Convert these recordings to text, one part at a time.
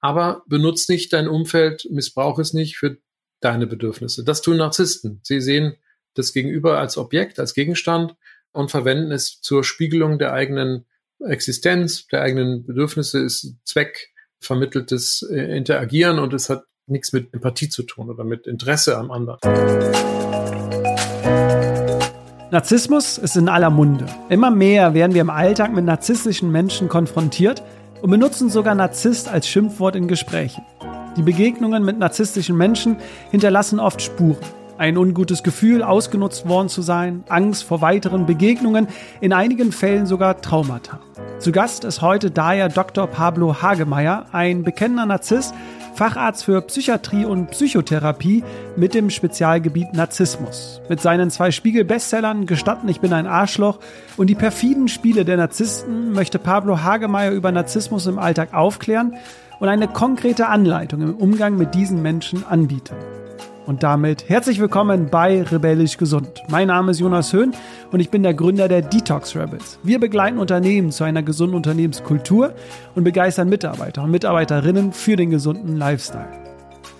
aber benutzt nicht dein Umfeld, missbrauch es nicht für deine Bedürfnisse. Das tun Narzissten. Sie sehen das Gegenüber als Objekt, als Gegenstand und verwenden es zur Spiegelung der eigenen Existenz, der eigenen Bedürfnisse, ist zweckvermitteltes äh, Interagieren und es hat nichts mit Empathie zu tun oder mit Interesse am anderen. Narzissmus ist in aller Munde. Immer mehr werden wir im Alltag mit narzisstischen Menschen konfrontiert und benutzen sogar Narzisst als Schimpfwort in Gesprächen. Die Begegnungen mit narzisstischen Menschen hinterlassen oft Spuren. Ein ungutes Gefühl, ausgenutzt worden zu sein, Angst vor weiteren Begegnungen, in einigen Fällen sogar Traumata. Zu Gast ist heute daher Dr. Pablo Hagemeyer, ein bekennender Narzisst, Facharzt für Psychiatrie und Psychotherapie mit dem Spezialgebiet Narzissmus. Mit seinen zwei Spiegel-Bestsellern Gestatten, ich bin ein Arschloch und die perfiden Spiele der Narzissten möchte Pablo Hagemeyer über Narzissmus im Alltag aufklären und eine konkrete Anleitung im Umgang mit diesen Menschen anbieten. Und damit herzlich willkommen bei Rebellisch Gesund. Mein Name ist Jonas Höhn und ich bin der Gründer der Detox Rebels. Wir begleiten Unternehmen zu einer gesunden Unternehmenskultur und begeistern Mitarbeiter und Mitarbeiterinnen für den gesunden Lifestyle.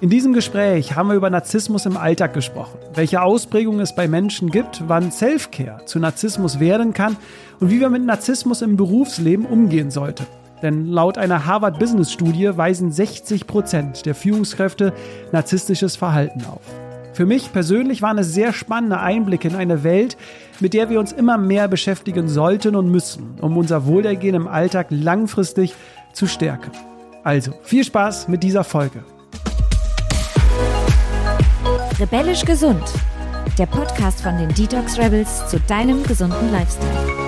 In diesem Gespräch haben wir über Narzissmus im Alltag gesprochen, welche Ausprägungen es bei Menschen gibt, wann Self-Care zu Narzissmus werden kann und wie wir mit Narzissmus im Berufsleben umgehen sollten. Denn laut einer Harvard Business Studie weisen 60 Prozent der Führungskräfte narzisstisches Verhalten auf. Für mich persönlich waren es sehr spannende Einblicke in eine Welt, mit der wir uns immer mehr beschäftigen sollten und müssen, um unser Wohlergehen im Alltag langfristig zu stärken. Also, viel Spaß mit dieser Folge. Rebellisch gesund. Der Podcast von den Detox Rebels zu deinem gesunden Lifestyle.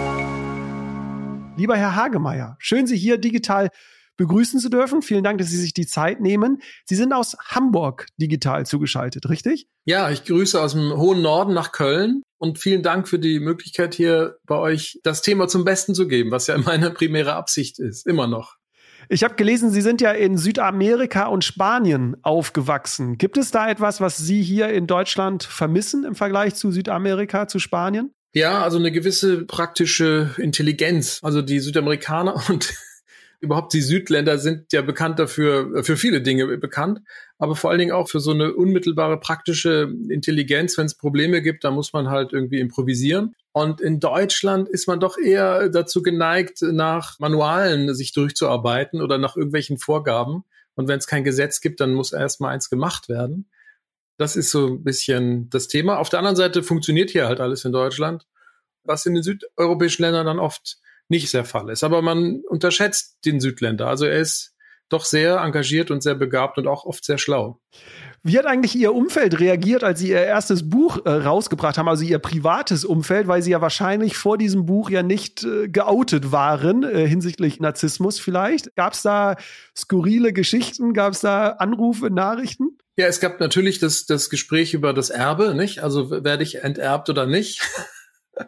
Lieber Herr Hagemeyer, schön, Sie hier digital begrüßen zu dürfen. Vielen Dank, dass Sie sich die Zeit nehmen. Sie sind aus Hamburg digital zugeschaltet, richtig? Ja, ich grüße aus dem hohen Norden nach Köln und vielen Dank für die Möglichkeit hier bei euch das Thema zum Besten zu geben, was ja meine primäre Absicht ist, immer noch. Ich habe gelesen, Sie sind ja in Südamerika und Spanien aufgewachsen. Gibt es da etwas, was Sie hier in Deutschland vermissen im Vergleich zu Südamerika, zu Spanien? Ja, also eine gewisse praktische Intelligenz. Also die Südamerikaner und überhaupt die Südländer sind ja bekannt dafür, für viele Dinge bekannt, aber vor allen Dingen auch für so eine unmittelbare praktische Intelligenz. Wenn es Probleme gibt, dann muss man halt irgendwie improvisieren. Und in Deutschland ist man doch eher dazu geneigt, nach Manualen sich durchzuarbeiten oder nach irgendwelchen Vorgaben. Und wenn es kein Gesetz gibt, dann muss erst mal eins gemacht werden. Das ist so ein bisschen das Thema. Auf der anderen Seite funktioniert hier halt alles in Deutschland, was in den südeuropäischen Ländern dann oft nicht der Fall ist. Aber man unterschätzt den Südländer. Also er ist doch sehr engagiert und sehr begabt und auch oft sehr schlau. Wie hat eigentlich Ihr Umfeld reagiert, als Sie Ihr erstes Buch äh, rausgebracht haben, also Ihr privates Umfeld, weil Sie ja wahrscheinlich vor diesem Buch ja nicht äh, geoutet waren äh, hinsichtlich Narzissmus vielleicht? Gab es da skurrile Geschichten? Gab es da Anrufe, Nachrichten? Ja, es gab natürlich das, das Gespräch über das Erbe, nicht? Also werde ich enterbt oder nicht?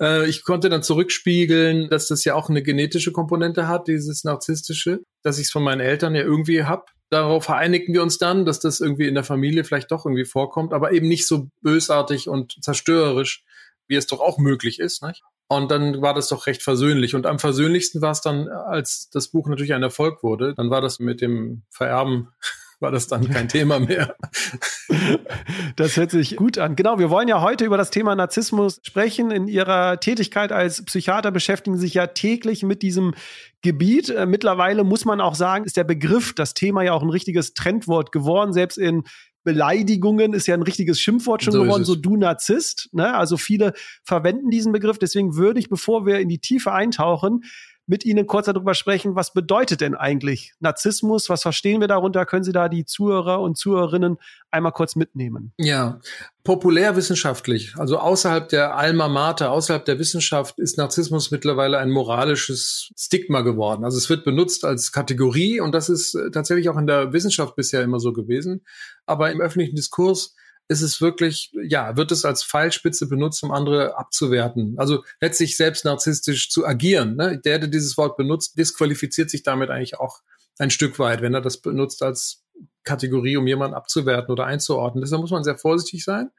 Äh, ich konnte dann zurückspiegeln, dass das ja auch eine genetische Komponente hat, dieses narzisstische, dass ich es von meinen Eltern ja irgendwie hab. Darauf vereinigten wir uns dann, dass das irgendwie in der Familie vielleicht doch irgendwie vorkommt, aber eben nicht so bösartig und zerstörerisch, wie es doch auch möglich ist. Nicht? Und dann war das doch recht versöhnlich. Und am versöhnlichsten war es dann, als das Buch natürlich ein Erfolg wurde. Dann war das mit dem Vererben war das dann kein Thema mehr. Das hört sich gut an. Genau, wir wollen ja heute über das Thema Narzissmus sprechen. In Ihrer Tätigkeit als Psychiater beschäftigen Sie sich ja täglich mit diesem Gebiet. Äh, mittlerweile muss man auch sagen, ist der Begriff, das Thema ja auch ein richtiges Trendwort geworden. Selbst in Beleidigungen ist ja ein richtiges Schimpfwort schon so geworden, so du Narzisst. Ne? Also viele verwenden diesen Begriff. Deswegen würde ich, bevor wir in die Tiefe eintauchen, mit Ihnen kurz darüber sprechen, was bedeutet denn eigentlich Narzissmus? Was verstehen wir darunter? Können Sie da die Zuhörer und Zuhörerinnen einmal kurz mitnehmen? Ja, populärwissenschaftlich, also außerhalb der Alma Mater, außerhalb der Wissenschaft ist Narzissmus mittlerweile ein moralisches Stigma geworden. Also es wird benutzt als Kategorie und das ist äh, tatsächlich auch in der Wissenschaft bisher immer so gewesen. Aber im öffentlichen Diskurs ist es wirklich, ja, wird es als Pfeilspitze benutzt, um andere abzuwerten. Also letztlich selbst narzisstisch zu agieren. Ne? Der, der dieses Wort benutzt, disqualifiziert sich damit eigentlich auch ein Stück weit, wenn er das benutzt als Kategorie, um jemanden abzuwerten oder einzuordnen. Deshalb muss man sehr vorsichtig sein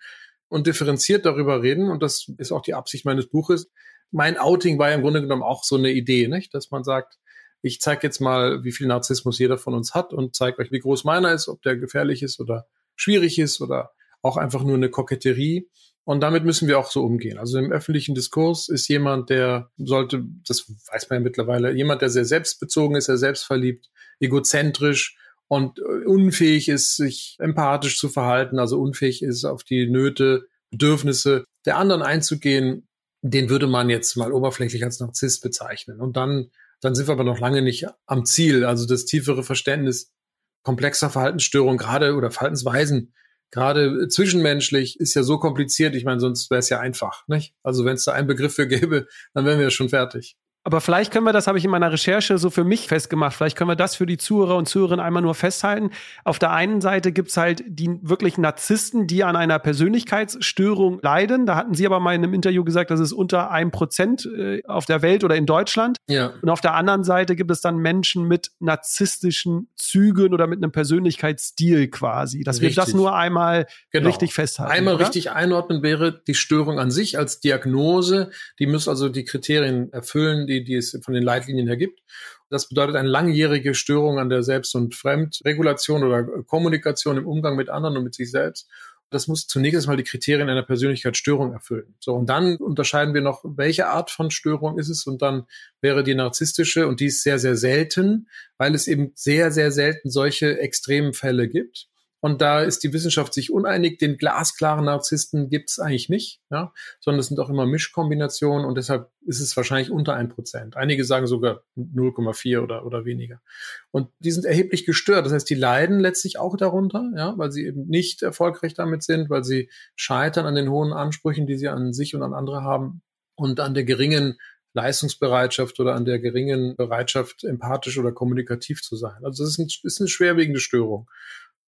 und differenziert darüber reden. Und das ist auch die Absicht meines Buches. Mein Outing war ja im Grunde genommen auch so eine Idee, nicht? dass man sagt, ich zeige jetzt mal, wie viel Narzissmus jeder von uns hat und zeige euch, wie groß meiner ist, ob der gefährlich ist oder schwierig ist oder auch einfach nur eine Koketterie. Und damit müssen wir auch so umgehen. Also im öffentlichen Diskurs ist jemand, der sollte, das weiß man ja mittlerweile, jemand, der sehr selbstbezogen ist, sehr selbstverliebt, egozentrisch und äh, unfähig ist, sich empathisch zu verhalten, also unfähig ist, auf die Nöte, Bedürfnisse der anderen einzugehen, den würde man jetzt mal oberflächlich als Narzisst bezeichnen. Und dann, dann sind wir aber noch lange nicht am Ziel. Also das tiefere Verständnis komplexer Verhaltensstörungen gerade oder Verhaltensweisen gerade zwischenmenschlich ist ja so kompliziert. Ich meine, sonst wäre es ja einfach, nicht? Also wenn es da einen Begriff für gäbe, dann wären wir schon fertig. Aber vielleicht können wir, das habe ich in meiner Recherche so für mich festgemacht, vielleicht können wir das für die Zuhörer und Zuhörerinnen einmal nur festhalten. Auf der einen Seite gibt's halt die wirklich Narzissten, die an einer Persönlichkeitsstörung leiden. Da hatten Sie aber mal in einem Interview gesagt, das ist unter einem Prozent äh, auf der Welt oder in Deutschland. Ja. Und auf der anderen Seite gibt es dann Menschen mit narzisstischen Zügen oder mit einem Persönlichkeitsstil quasi. Dass richtig. wir das nur einmal genau. richtig festhalten. Einmal oder? richtig einordnen wäre die Störung an sich als Diagnose. Die muss also die Kriterien erfüllen, die, die es von den Leitlinien her gibt. Das bedeutet eine langjährige Störung an der Selbst- und Fremdregulation oder Kommunikation im Umgang mit anderen und mit sich selbst. Das muss zunächst mal die Kriterien einer Persönlichkeitsstörung erfüllen. So, und dann unterscheiden wir noch, welche Art von Störung ist es. Und dann wäre die narzisstische, und die ist sehr, sehr selten, weil es eben sehr, sehr selten solche extremen Fälle gibt. Und da ist die Wissenschaft sich uneinig. Den glasklaren Narzissten gibt es eigentlich nicht, ja, sondern es sind auch immer Mischkombinationen und deshalb ist es wahrscheinlich unter ein Prozent. Einige sagen sogar 0,4 oder, oder weniger. Und die sind erheblich gestört. Das heißt, die leiden letztlich auch darunter, ja, weil sie eben nicht erfolgreich damit sind, weil sie scheitern an den hohen Ansprüchen, die sie an sich und an andere haben und an der geringen Leistungsbereitschaft oder an der geringen Bereitschaft, empathisch oder kommunikativ zu sein. Also das ist, ein, ist eine schwerwiegende Störung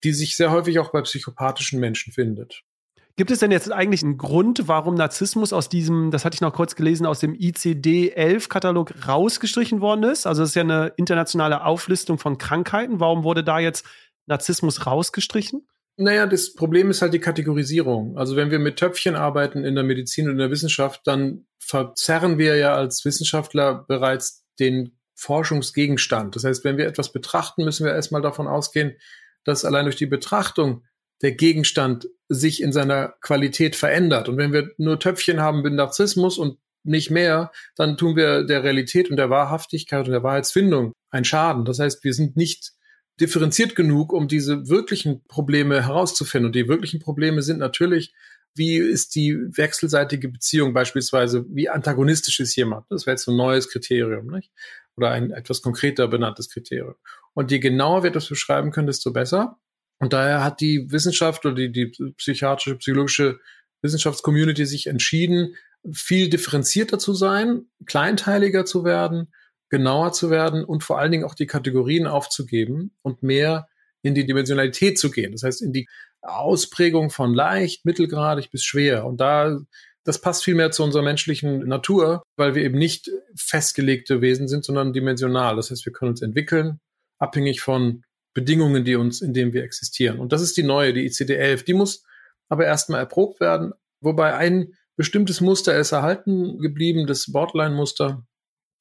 die sich sehr häufig auch bei psychopathischen Menschen findet. Gibt es denn jetzt eigentlich einen Grund, warum Narzissmus aus diesem, das hatte ich noch kurz gelesen, aus dem ICD-11-Katalog rausgestrichen worden ist? Also es ist ja eine internationale Auflistung von Krankheiten. Warum wurde da jetzt Narzissmus rausgestrichen? Naja, das Problem ist halt die Kategorisierung. Also wenn wir mit Töpfchen arbeiten in der Medizin und in der Wissenschaft, dann verzerren wir ja als Wissenschaftler bereits den Forschungsgegenstand. Das heißt, wenn wir etwas betrachten, müssen wir erstmal davon ausgehen, dass allein durch die Betrachtung der Gegenstand sich in seiner Qualität verändert. Und wenn wir nur Töpfchen haben mit Narzissmus und nicht mehr, dann tun wir der Realität und der Wahrhaftigkeit und der Wahrheitsfindung einen Schaden. Das heißt, wir sind nicht differenziert genug, um diese wirklichen Probleme herauszufinden. Und die wirklichen Probleme sind natürlich, wie ist die wechselseitige Beziehung beispielsweise, wie antagonistisch ist jemand? Das wäre jetzt ein neues Kriterium, nicht? Oder ein etwas konkreter benanntes Kriterium. Und je genauer wir das beschreiben können, desto besser. Und daher hat die Wissenschaft oder die, die psychiatrische, psychologische Wissenschaftscommunity sich entschieden, viel differenzierter zu sein, kleinteiliger zu werden, genauer zu werden und vor allen Dingen auch die Kategorien aufzugeben und mehr in die Dimensionalität zu gehen. Das heißt, in die Ausprägung von leicht, mittelgradig bis schwer. Und da, das passt viel mehr zu unserer menschlichen Natur, weil wir eben nicht festgelegte Wesen sind, sondern dimensional. Das heißt, wir können uns entwickeln, abhängig von Bedingungen, die uns, in denen wir existieren. Und das ist die neue, die ICD-11. Die muss aber erstmal erprobt werden, wobei ein bestimmtes Muster ist erhalten geblieben, das Borderline-Muster,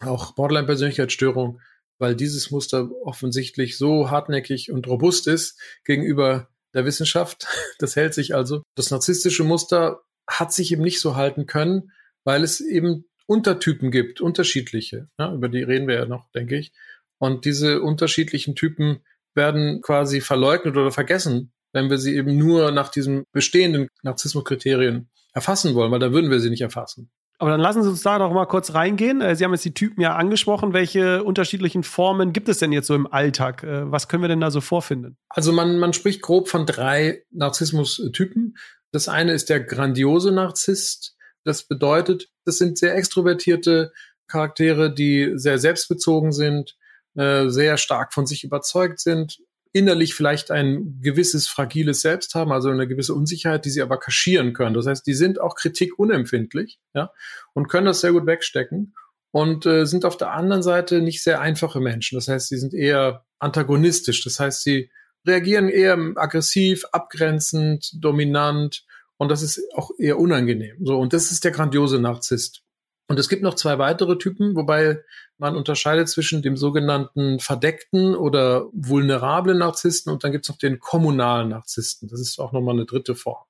auch Borderline-Persönlichkeitsstörung, weil dieses Muster offensichtlich so hartnäckig und robust ist gegenüber der Wissenschaft. Das hält sich also. Das narzisstische Muster hat sich eben nicht so halten können, weil es eben Untertypen gibt, unterschiedliche. Ja, über die reden wir ja noch, denke ich. Und diese unterschiedlichen Typen werden quasi verleugnet oder vergessen, wenn wir sie eben nur nach diesen bestehenden Narzissmuskriterien erfassen wollen, weil da würden wir sie nicht erfassen. Aber dann lassen Sie uns da doch mal kurz reingehen. Äh, sie haben jetzt die Typen ja angesprochen. Welche unterschiedlichen Formen gibt es denn jetzt so im Alltag? Äh, was können wir denn da so vorfinden? Also man, man spricht grob von drei Narzissmus-Typen. Das eine ist der grandiose Narzisst. Das bedeutet, das sind sehr extrovertierte Charaktere, die sehr selbstbezogen sind, äh, sehr stark von sich überzeugt sind, innerlich vielleicht ein gewisses fragiles Selbst haben, also eine gewisse Unsicherheit, die sie aber kaschieren können. Das heißt, die sind auch Kritik unempfindlich, ja, und können das sehr gut wegstecken und äh, sind auf der anderen Seite nicht sehr einfache Menschen. Das heißt, sie sind eher antagonistisch. Das heißt, sie reagieren eher aggressiv, abgrenzend, dominant und das ist auch eher unangenehm. So und das ist der grandiose Narzisst. Und es gibt noch zwei weitere Typen, wobei man unterscheidet zwischen dem sogenannten verdeckten oder vulnerablen Narzissten und dann gibt es noch den kommunalen Narzissten. Das ist auch nochmal eine dritte Form.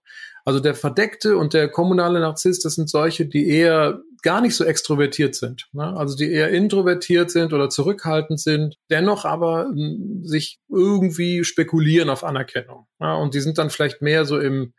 Also der verdeckte und der kommunale Narzisst, das sind solche, die eher gar nicht so extrovertiert sind. Ne? Also die eher introvertiert sind oder zurückhaltend sind, dennoch aber hm, sich irgendwie spekulieren auf Anerkennung. Ja? Und die sind dann vielleicht mehr so im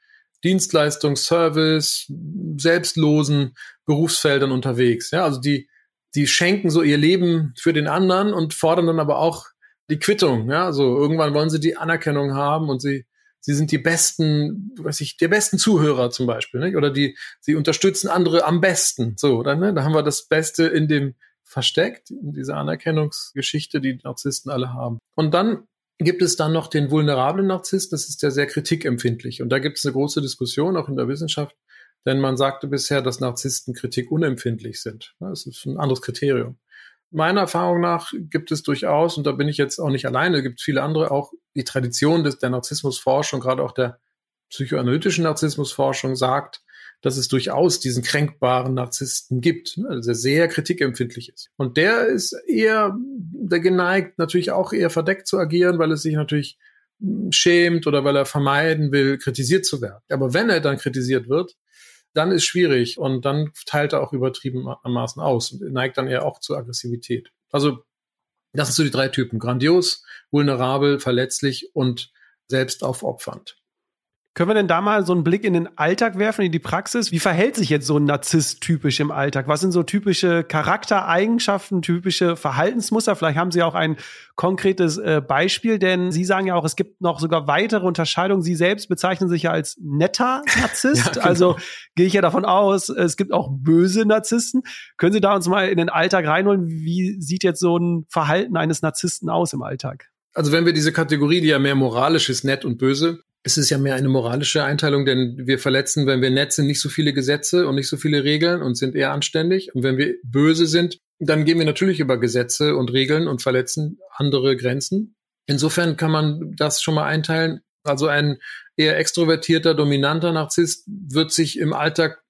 Dienstleistungsservice, selbstlosen Berufsfeldern unterwegs. Ja, also die, die schenken so ihr Leben für den anderen und fordern dann aber auch die Quittung. Ja, so irgendwann wollen sie die Anerkennung haben und sie, sie sind die besten, weiß ich, der besten Zuhörer zum Beispiel, nicht? oder die, sie unterstützen andere am besten. So, dann, ne? da haben wir das Beste in dem versteckt, in dieser Anerkennungsgeschichte, die Narzissten alle haben. Und dann gibt es dann noch den vulnerablen Narzisst, das ist ja sehr kritikempfindlich. Und da gibt es eine große Diskussion, auch in der Wissenschaft, denn man sagte bisher, dass Narzissten kritikunempfindlich sind. Das ist ein anderes Kriterium. Meiner Erfahrung nach gibt es durchaus, und da bin ich jetzt auch nicht alleine, gibt viele andere, auch die Tradition des, der Narzissmusforschung, gerade auch der psychoanalytischen Narzissmusforschung sagt, dass es durchaus diesen kränkbaren Narzissten gibt, also der sehr kritikempfindlich ist. Und der ist eher der geneigt, natürlich auch eher verdeckt zu agieren, weil es sich natürlich hm, schämt oder weil er vermeiden will, kritisiert zu werden. Aber wenn er dann kritisiert wird, dann ist schwierig und dann teilt er auch übertrieben am Maßen aus und neigt dann eher auch zur Aggressivität. Also das sind so die drei Typen. Grandios, vulnerabel, verletzlich und selbstaufopfernd. Können wir denn da mal so einen Blick in den Alltag werfen, in die Praxis? Wie verhält sich jetzt so ein Narzisst typisch im Alltag? Was sind so typische Charaktereigenschaften, typische Verhaltensmuster? Vielleicht haben Sie auch ein konkretes äh, Beispiel, denn Sie sagen ja auch, es gibt noch sogar weitere Unterscheidungen. Sie selbst bezeichnen sich ja als netter Narzisst. ja, genau. Also gehe ich ja davon aus, es gibt auch böse Narzissten. Können Sie da uns mal in den Alltag reinholen? Wie sieht jetzt so ein Verhalten eines Narzissten aus im Alltag? Also wenn wir diese Kategorie, die ja mehr moralisch ist, nett und böse, es ist ja mehr eine moralische Einteilung, denn wir verletzen, wenn wir nett sind, nicht so viele Gesetze und nicht so viele Regeln und sind eher anständig. Und wenn wir böse sind, dann gehen wir natürlich über Gesetze und Regeln und verletzen andere Grenzen. Insofern kann man das schon mal einteilen. Also ein eher extrovertierter, dominanter Narzisst wird sich im Alltag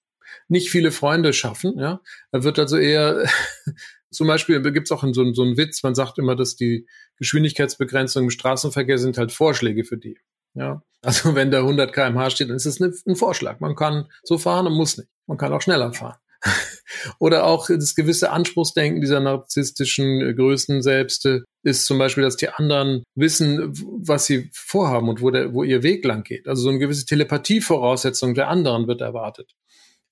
nicht viele Freunde schaffen. Ja? Er wird also eher, zum Beispiel gibt es auch so, so einen Witz, man sagt immer, dass die Geschwindigkeitsbegrenzungen im Straßenverkehr sind halt Vorschläge für die. Ja, also wenn da 100 kmh steht, dann ist es ein Vorschlag. Man kann so fahren und muss nicht. Man kann auch schneller fahren. Oder auch das gewisse Anspruchsdenken dieser narzisstischen äh, Größen selbst äh, ist zum Beispiel, dass die anderen wissen, was sie vorhaben und wo, der, wo ihr Weg lang geht. Also so eine gewisse Telepathievoraussetzung der anderen wird erwartet.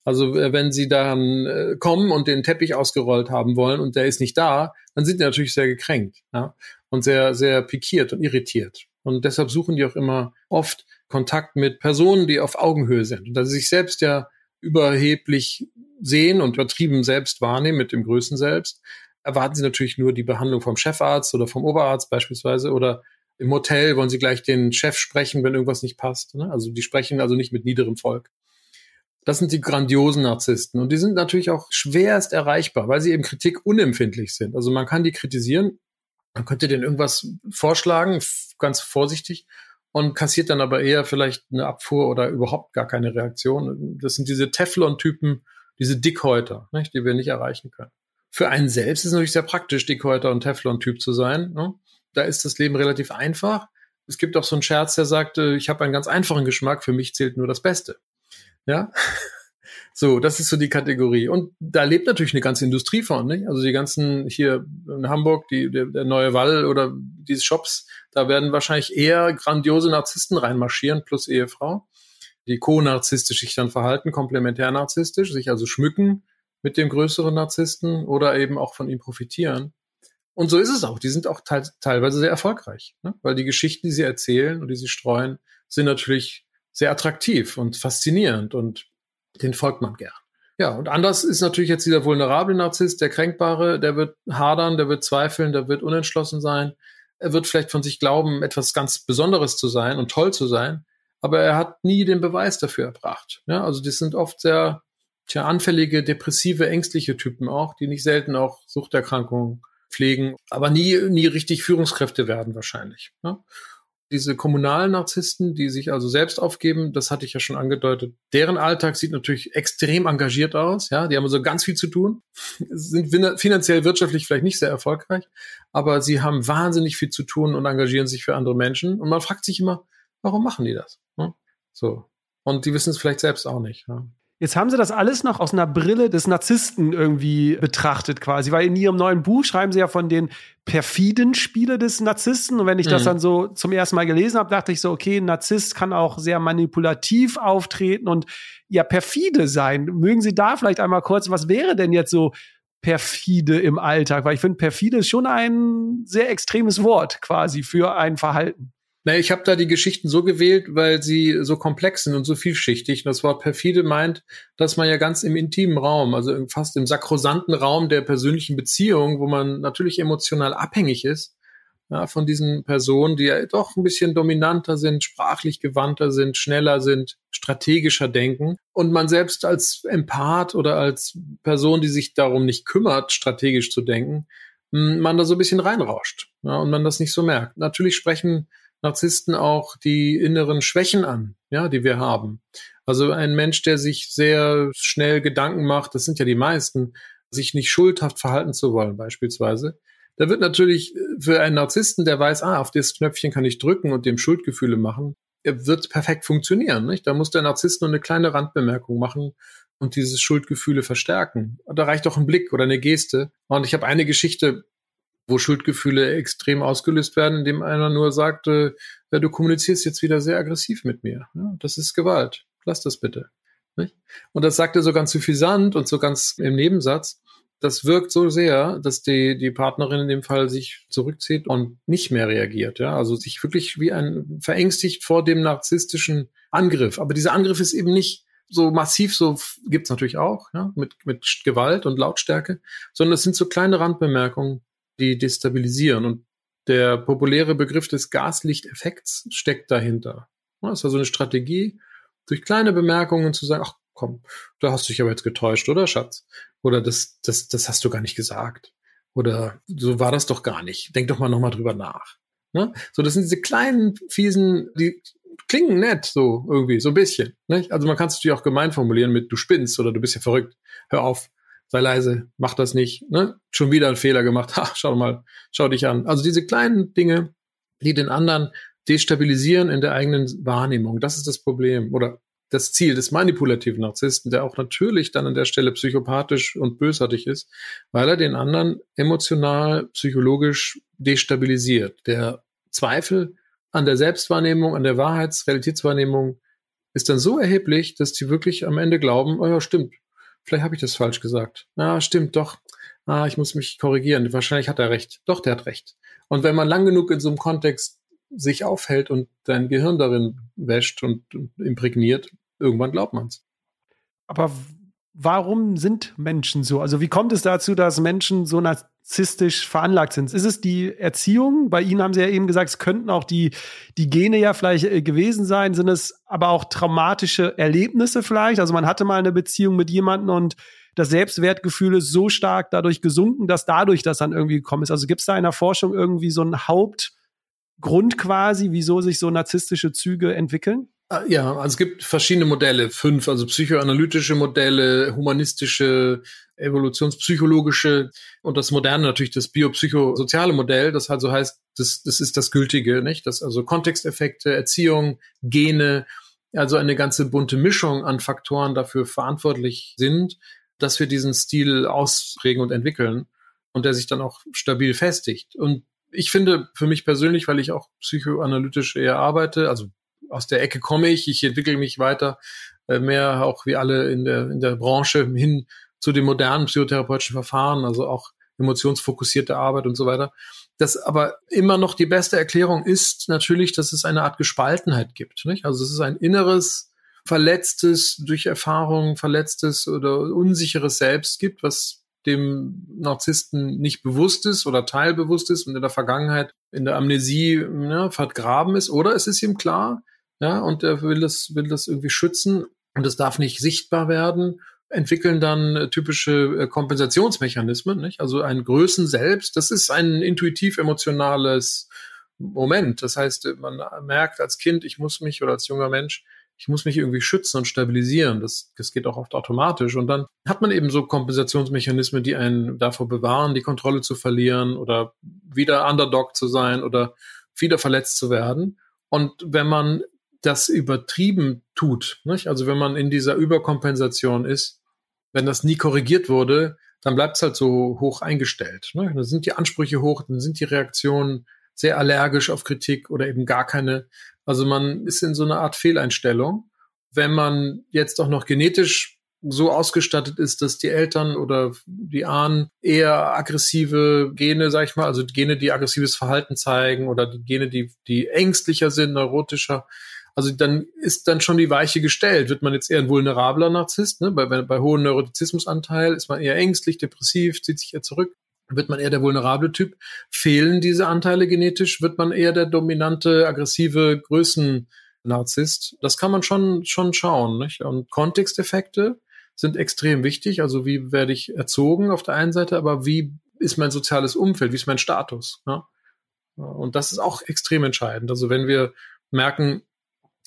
Also äh, wenn sie dann kommen und den Teppich ausgerollt haben wollen und der ist nicht da, dann sind die natürlich sehr gekränkt ja? und sehr, sehr pikiert und irritiert. Und deshalb suchen die auch immer oft Kontakt mit Personen, die auf Augenhöhe sind. Und da sie sich selbst ja überheblich sehen und übertrieben selbst wahrnehmen mit dem Größen selbst, erwarten sie natürlich nur die Behandlung vom Chefarzt oder vom Oberarzt beispielsweise oder im Hotel wollen sie gleich den Chef sprechen, wenn irgendwas nicht passt. Ne? Also die sprechen also nicht mit niederem Volk. Das sind die grandiosen Narzissten. Und die sind natürlich auch schwerst erreichbar, weil sie eben Kritik unempfindlich sind. Also man kann die kritisieren, man könnte denen irgendwas vorschlagen, ganz vorsichtig, und kassiert dann aber eher vielleicht eine Abfuhr oder überhaupt gar keine Reaktion. Das sind diese Teflon-Typen, diese Dickhäuter, nicht, die wir nicht erreichen können. Für einen selbst ist es natürlich sehr praktisch, Dickhäuter und Teflon-Typ zu sein. Ne? Da ist das Leben relativ einfach. Es gibt auch so einen Scherz, der sagt, ich habe einen ganz einfachen Geschmack, für mich zählt nur das Beste. Ja, so, das ist so die Kategorie. Und da lebt natürlich eine ganze Industrie von, nicht? Also die ganzen hier in Hamburg, die, der, der neue Wall oder diese Shops, da werden wahrscheinlich eher grandiose Narzissten reinmarschieren, plus Ehefrau, die co-narzisstisch sich dann verhalten, komplementär-narzisstisch, sich also schmücken mit dem größeren Narzissten oder eben auch von ihm profitieren. Und so ist es auch. Die sind auch te teilweise sehr erfolgreich, ne? weil die Geschichten, die sie erzählen und die sie streuen, sind natürlich sehr attraktiv und faszinierend und den folgt man gern. Ja, und anders ist natürlich jetzt dieser vulnerable Narzisst, der Kränkbare, der wird hadern, der wird zweifeln, der wird unentschlossen sein. Er wird vielleicht von sich glauben, etwas ganz Besonderes zu sein und toll zu sein, aber er hat nie den Beweis dafür erbracht. Ja, also das sind oft sehr tja, anfällige, depressive, ängstliche Typen auch, die nicht selten auch Suchterkrankungen pflegen, aber nie, nie richtig Führungskräfte werden wahrscheinlich. Ja? Diese kommunalen Narzissten, die sich also selbst aufgeben, das hatte ich ja schon angedeutet. Deren Alltag sieht natürlich extrem engagiert aus. Ja, die haben also ganz viel zu tun, sind finanziell, wirtschaftlich vielleicht nicht sehr erfolgreich, aber sie haben wahnsinnig viel zu tun und engagieren sich für andere Menschen. Und man fragt sich immer, warum machen die das? So. Und die wissen es vielleicht selbst auch nicht. Ja. Jetzt haben sie das alles noch aus einer Brille des Narzissten irgendwie betrachtet quasi, weil in ihrem neuen Buch schreiben sie ja von den perfiden Spiele des Narzissten. Und wenn ich mhm. das dann so zum ersten Mal gelesen habe, dachte ich so, okay, ein Narzisst kann auch sehr manipulativ auftreten und ja perfide sein. Mögen Sie da vielleicht einmal kurz, was wäre denn jetzt so perfide im Alltag? Weil ich finde, perfide ist schon ein sehr extremes Wort quasi für ein Verhalten. Na, ich habe da die Geschichten so gewählt, weil sie so komplex sind und so vielschichtig. Und das Wort perfide meint, dass man ja ganz im intimen Raum, also fast im sakrosanten Raum der persönlichen Beziehung, wo man natürlich emotional abhängig ist, ja, von diesen Personen, die ja doch ein bisschen dominanter sind, sprachlich gewandter sind, schneller sind, strategischer denken. Und man selbst als Empath oder als Person, die sich darum nicht kümmert, strategisch zu denken, man da so ein bisschen reinrauscht ja, und man das nicht so merkt. Natürlich sprechen Narzissten auch die inneren Schwächen an, ja, die wir haben. Also ein Mensch, der sich sehr schnell Gedanken macht, das sind ja die meisten, sich nicht schuldhaft verhalten zu wollen, beispielsweise. Da wird natürlich für einen Narzissten, der weiß, ah, auf das Knöpfchen kann ich drücken und dem Schuldgefühle machen, wird perfekt funktionieren. Nicht? Da muss der Narzisst nur eine kleine Randbemerkung machen und dieses Schuldgefühle verstärken. Da reicht auch ein Blick oder eine Geste. Und ich habe eine Geschichte wo Schuldgefühle extrem ausgelöst werden, indem einer nur sagt, äh, du kommunizierst jetzt wieder sehr aggressiv mit mir. Ja, das ist Gewalt. Lass das bitte. Nicht? Und das sagt er so ganz suffisant und so ganz im Nebensatz. Das wirkt so sehr, dass die, die Partnerin in dem Fall sich zurückzieht und nicht mehr reagiert. Ja? Also sich wirklich wie ein verängstigt vor dem narzisstischen Angriff. Aber dieser Angriff ist eben nicht so massiv, so gibt's natürlich auch, ja, mit, mit Gewalt und Lautstärke, sondern es sind so kleine Randbemerkungen, die destabilisieren. Und der populäre Begriff des Gaslichteffekts steckt dahinter. Das ist also eine Strategie, durch kleine Bemerkungen zu sagen, ach komm, da hast du dich aber jetzt getäuscht, oder Schatz? Oder das, das, das hast du gar nicht gesagt. Oder so war das doch gar nicht. Denk doch mal nochmal drüber nach. Ne? So, das sind diese kleinen, fiesen, die klingen nett, so irgendwie, so ein bisschen. Nicht? Also man kann es natürlich auch gemein formulieren mit du spinnst oder du bist ja verrückt. Hör auf sei leise, mach das nicht, ne? Schon wieder einen Fehler gemacht, ha, schau mal, schau dich an. Also diese kleinen Dinge, die den anderen destabilisieren in der eigenen Wahrnehmung, das ist das Problem oder das Ziel des manipulativen Narzissten, der auch natürlich dann an der Stelle psychopathisch und bösartig ist, weil er den anderen emotional, psychologisch destabilisiert. Der Zweifel an der Selbstwahrnehmung, an der Wahrheitsrealitätswahrnehmung ist dann so erheblich, dass die wirklich am Ende glauben, oh ja, stimmt, Vielleicht habe ich das falsch gesagt. Ah, stimmt, doch. Ah, ich muss mich korrigieren. Wahrscheinlich hat er recht. Doch, der hat recht. Und wenn man lang genug in so einem Kontext sich aufhält und dein Gehirn darin wäscht und imprägniert, irgendwann glaubt man's. Aber warum sind Menschen so? Also wie kommt es dazu, dass Menschen so narzisstisch veranlagt sind? Ist es die Erziehung? Bei Ihnen haben Sie ja eben gesagt, es könnten auch die, die Gene ja vielleicht äh, gewesen sein. Sind es aber auch traumatische Erlebnisse vielleicht? Also man hatte mal eine Beziehung mit jemandem und das Selbstwertgefühl ist so stark dadurch gesunken, dass dadurch das dann irgendwie gekommen ist. Also gibt es da in der Forschung irgendwie so einen Hauptgrund quasi, wieso sich so narzisstische Züge entwickeln? Ah, ja, also es gibt verschiedene Modelle, fünf, also psychoanalytische Modelle, humanistische, evolutionspsychologische und das moderne natürlich das biopsychosoziale Modell, das also heißt, das, das ist das Gültige, nicht? Das also Kontexteffekte, Erziehung, Gene, also eine ganze bunte Mischung an Faktoren dafür verantwortlich sind, dass wir diesen Stil ausprägen und entwickeln und der sich dann auch stabil festigt. Und ich finde für mich persönlich, weil ich auch psychoanalytisch eher arbeite, also aus der Ecke komme ich, ich entwickle mich weiter, äh, mehr auch wie alle in der, in der Branche hin zu den modernen psychotherapeutischen Verfahren, also auch emotionsfokussierte Arbeit und so weiter. Das aber immer noch die beste Erklärung ist natürlich, dass es eine Art Gespaltenheit gibt. Nicht? Also es ist ein inneres, verletztes, durch Erfahrungen verletztes oder unsicheres Selbst gibt, was dem Narzissten nicht bewusst ist oder teilbewusst ist und in der Vergangenheit in der Amnesie ne, vergraben ist. Oder es ist ihm klar, ja, und er will das, will das irgendwie schützen und es darf nicht sichtbar werden, entwickeln dann äh, typische äh, Kompensationsmechanismen, nicht? Also ein Größen selbst, das ist ein intuitiv emotionales Moment. Das heißt, man merkt als Kind, ich muss mich oder als junger Mensch, ich muss mich irgendwie schützen und stabilisieren. Das, das geht auch oft automatisch. Und dann hat man eben so Kompensationsmechanismen, die einen davor bewahren, die Kontrolle zu verlieren oder wieder Underdog zu sein oder wieder verletzt zu werden. Und wenn man das übertrieben tut, nicht? also wenn man in dieser Überkompensation ist, wenn das nie korrigiert wurde, dann bleibt es halt so hoch eingestellt. Ne? Dann sind die Ansprüche hoch, dann sind die Reaktionen sehr allergisch auf Kritik oder eben gar keine. Also man ist in so einer Art Fehleinstellung. Wenn man jetzt auch noch genetisch so ausgestattet ist, dass die Eltern oder die Ahnen eher aggressive Gene, sag ich mal, also Gene, die aggressives Verhalten zeigen oder die Gene, die, die ängstlicher sind, neurotischer, also dann ist dann schon die Weiche gestellt. Wird man jetzt eher ein vulnerabler Narzisst, ne? bei, bei, bei hohem Neurotizismusanteil ist man eher ängstlich, depressiv, zieht sich eher zurück. Wird man eher der vulnerable Typ? Fehlen diese Anteile genetisch? Wird man eher der dominante, aggressive Größen-Narzisst? Das kann man schon, schon schauen. Nicht? Und Kontexteffekte sind extrem wichtig. Also wie werde ich erzogen auf der einen Seite, aber wie ist mein soziales Umfeld? Wie ist mein Status? Ne? Und das ist auch extrem entscheidend. Also wenn wir merken,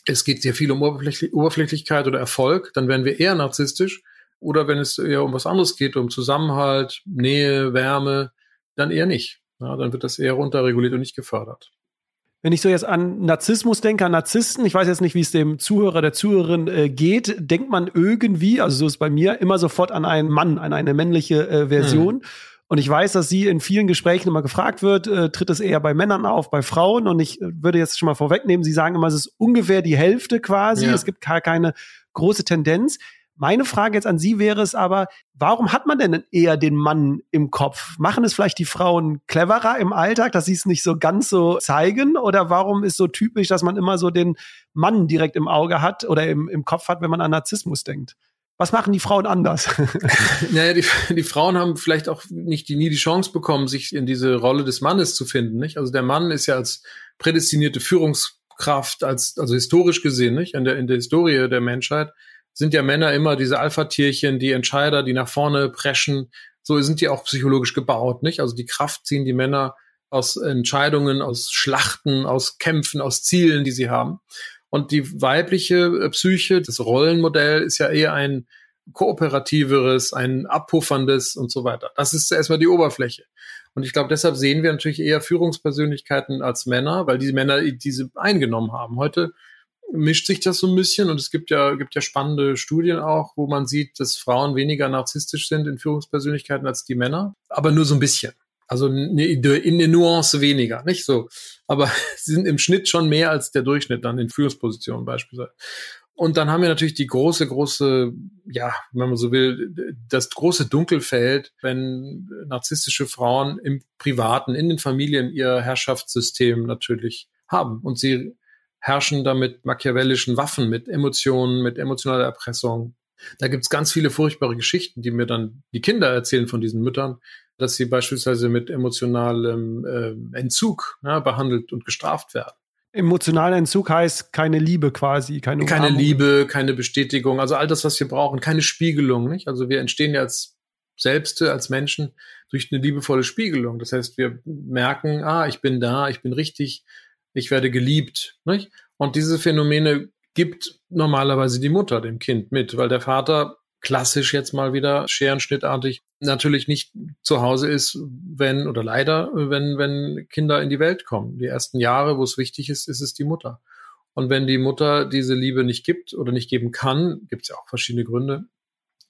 es geht sehr viel um Oberflächlich Oberflächlichkeit oder Erfolg, dann werden wir eher narzisstisch. Oder wenn es eher um was anderes geht, um Zusammenhalt, Nähe, Wärme, dann eher nicht. Ja, dann wird das eher runterreguliert und nicht gefördert. Wenn ich so jetzt an Narzissmus denke, an Narzissten, ich weiß jetzt nicht, wie es dem Zuhörer, der Zuhörerin äh, geht, denkt man irgendwie, also so ist bei mir, immer sofort an einen Mann, an eine männliche äh, Version. Hm. Und ich weiß, dass sie in vielen Gesprächen immer gefragt wird, äh, tritt es eher bei Männern auf, bei Frauen? Und ich äh, würde jetzt schon mal vorwegnehmen, sie sagen immer, es ist ungefähr die Hälfte quasi. Ja. Es gibt gar keine große Tendenz. Meine Frage jetzt an Sie wäre es aber, warum hat man denn eher den Mann im Kopf? Machen es vielleicht die Frauen cleverer im Alltag, dass sie es nicht so ganz so zeigen? Oder warum ist so typisch, dass man immer so den Mann direkt im Auge hat oder im, im Kopf hat, wenn man an Narzissmus denkt? Was machen die Frauen anders? naja, die, die Frauen haben vielleicht auch nicht die, nie die Chance bekommen, sich in diese Rolle des Mannes zu finden. Nicht? Also der Mann ist ja als prädestinierte Führungskraft, als, also historisch gesehen, nicht? In der, in der Historie der Menschheit sind ja Männer immer diese Alpha-Tierchen, die Entscheider, die nach vorne preschen. So sind die auch psychologisch gebaut, nicht? Also die Kraft ziehen die Männer aus Entscheidungen, aus Schlachten, aus Kämpfen, aus Zielen, die sie haben. Und die weibliche äh, Psyche, das Rollenmodell ist ja eher ein kooperativeres, ein abpufferndes und so weiter. Das ist erstmal die Oberfläche. Und ich glaube, deshalb sehen wir natürlich eher Führungspersönlichkeiten als Männer, weil diese Männer diese eingenommen haben. Heute mischt sich das so ein bisschen und es gibt ja, gibt ja spannende Studien auch, wo man sieht, dass Frauen weniger narzisstisch sind in Führungspersönlichkeiten als die Männer, aber nur so ein bisschen. Also eine, in der Nuance weniger, nicht so. Aber sie sind im Schnitt schon mehr als der Durchschnitt dann in Führungspositionen beispielsweise. Und dann haben wir natürlich die große, große, ja, wenn man so will, das große Dunkelfeld, wenn narzisstische Frauen im Privaten, in den Familien ihr Herrschaftssystem natürlich haben. Und sie herrschen da mit machiavellischen Waffen, mit Emotionen, mit emotionaler Erpressung. Da gibt's ganz viele furchtbare Geschichten, die mir dann die Kinder erzählen von diesen Müttern, dass sie beispielsweise mit emotionalem äh, Entzug ja, behandelt und gestraft werden. Emotionaler Entzug heißt keine Liebe quasi, keine Keine Liebe, keine Bestätigung, also all das, was wir brauchen, keine Spiegelung, nicht? Also wir entstehen ja als Selbste, als Menschen durch eine liebevolle Spiegelung. Das heißt, wir merken, ah, ich bin da, ich bin richtig, ich werde geliebt, nicht? Und diese Phänomene gibt normalerweise die Mutter dem Kind mit, weil der Vater klassisch jetzt mal wieder scherenschnittartig natürlich nicht zu Hause ist, wenn oder leider, wenn, wenn Kinder in die Welt kommen. Die ersten Jahre, wo es wichtig ist, ist es die Mutter. Und wenn die Mutter diese Liebe nicht gibt oder nicht geben kann, gibt es ja auch verschiedene Gründe,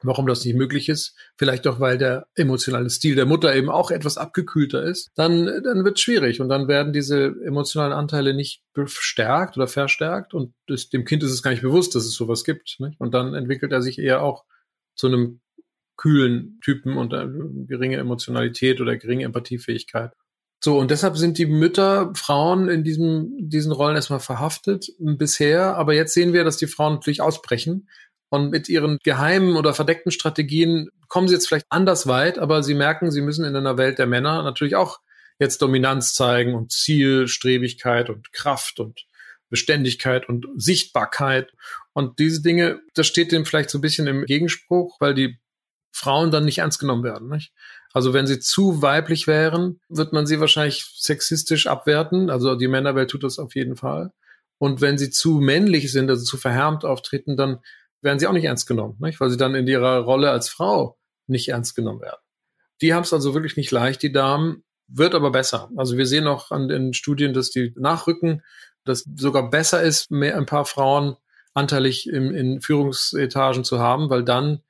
warum das nicht möglich ist. Vielleicht auch, weil der emotionale Stil der Mutter eben auch etwas abgekühlter ist. Dann, dann wird es schwierig und dann werden diese emotionalen Anteile nicht bestärkt oder verstärkt und das, dem Kind ist es gar nicht bewusst, dass es sowas gibt. Nicht? Und dann entwickelt er sich eher auch zu einem kühlen Typen und geringe Emotionalität oder geringe Empathiefähigkeit. So, und deshalb sind die Mütter, Frauen in diesem, diesen Rollen erstmal verhaftet bisher. Aber jetzt sehen wir, dass die Frauen natürlich ausbrechen. Und mit ihren geheimen oder verdeckten Strategien kommen sie jetzt vielleicht anders weit, aber sie merken, sie müssen in einer Welt der Männer natürlich auch jetzt Dominanz zeigen und Zielstrebigkeit und Kraft und Beständigkeit und Sichtbarkeit. Und diese Dinge, das steht dem vielleicht so ein bisschen im Gegenspruch, weil die Frauen dann nicht ernst genommen werden. Nicht? Also wenn sie zu weiblich wären, wird man sie wahrscheinlich sexistisch abwerten. Also die Männerwelt tut das auf jeden Fall. Und wenn sie zu männlich sind, also zu verhärmt auftreten, dann werden sie auch nicht ernst genommen, nicht? weil sie dann in ihrer Rolle als Frau nicht ernst genommen werden. Die haben es also wirklich nicht leicht, die Damen, wird aber besser. Also wir sehen auch an den Studien, dass die nachrücken, dass sogar besser ist, mehr ein paar Frauen anteilig in, in Führungsetagen zu haben, weil dann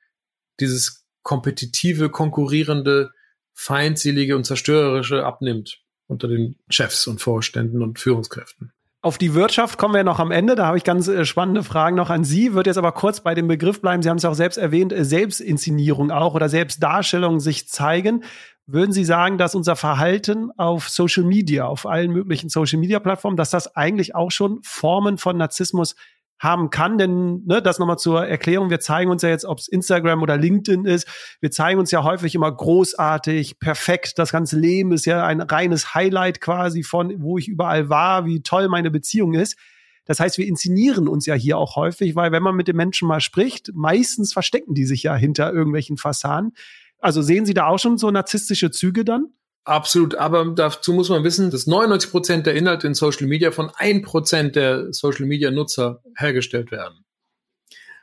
dieses kompetitive, konkurrierende, feindselige und zerstörerische abnimmt unter den Chefs und Vorständen und Führungskräften. Auf die Wirtschaft kommen wir noch am Ende. Da habe ich ganz äh, spannende Fragen noch an Sie. Wird jetzt aber kurz bei dem Begriff bleiben. Sie haben es auch selbst erwähnt, äh, Selbstinszenierung auch oder Selbstdarstellung sich zeigen. Würden Sie sagen, dass unser Verhalten auf Social Media, auf allen möglichen Social Media Plattformen, dass das eigentlich auch schon Formen von Narzissmus haben kann. Denn ne, das nochmal zur Erklärung, wir zeigen uns ja jetzt, ob es Instagram oder LinkedIn ist, wir zeigen uns ja häufig immer großartig, perfekt. Das ganze Leben ist ja ein reines Highlight quasi von, wo ich überall war, wie toll meine Beziehung ist. Das heißt, wir inszenieren uns ja hier auch häufig, weil wenn man mit den Menschen mal spricht, meistens verstecken die sich ja hinter irgendwelchen Fassaden. Also sehen Sie da auch schon so narzisstische Züge dann? Absolut, aber dazu muss man wissen, dass 99 Prozent der Inhalte in Social Media von 1 Prozent der Social Media Nutzer hergestellt werden.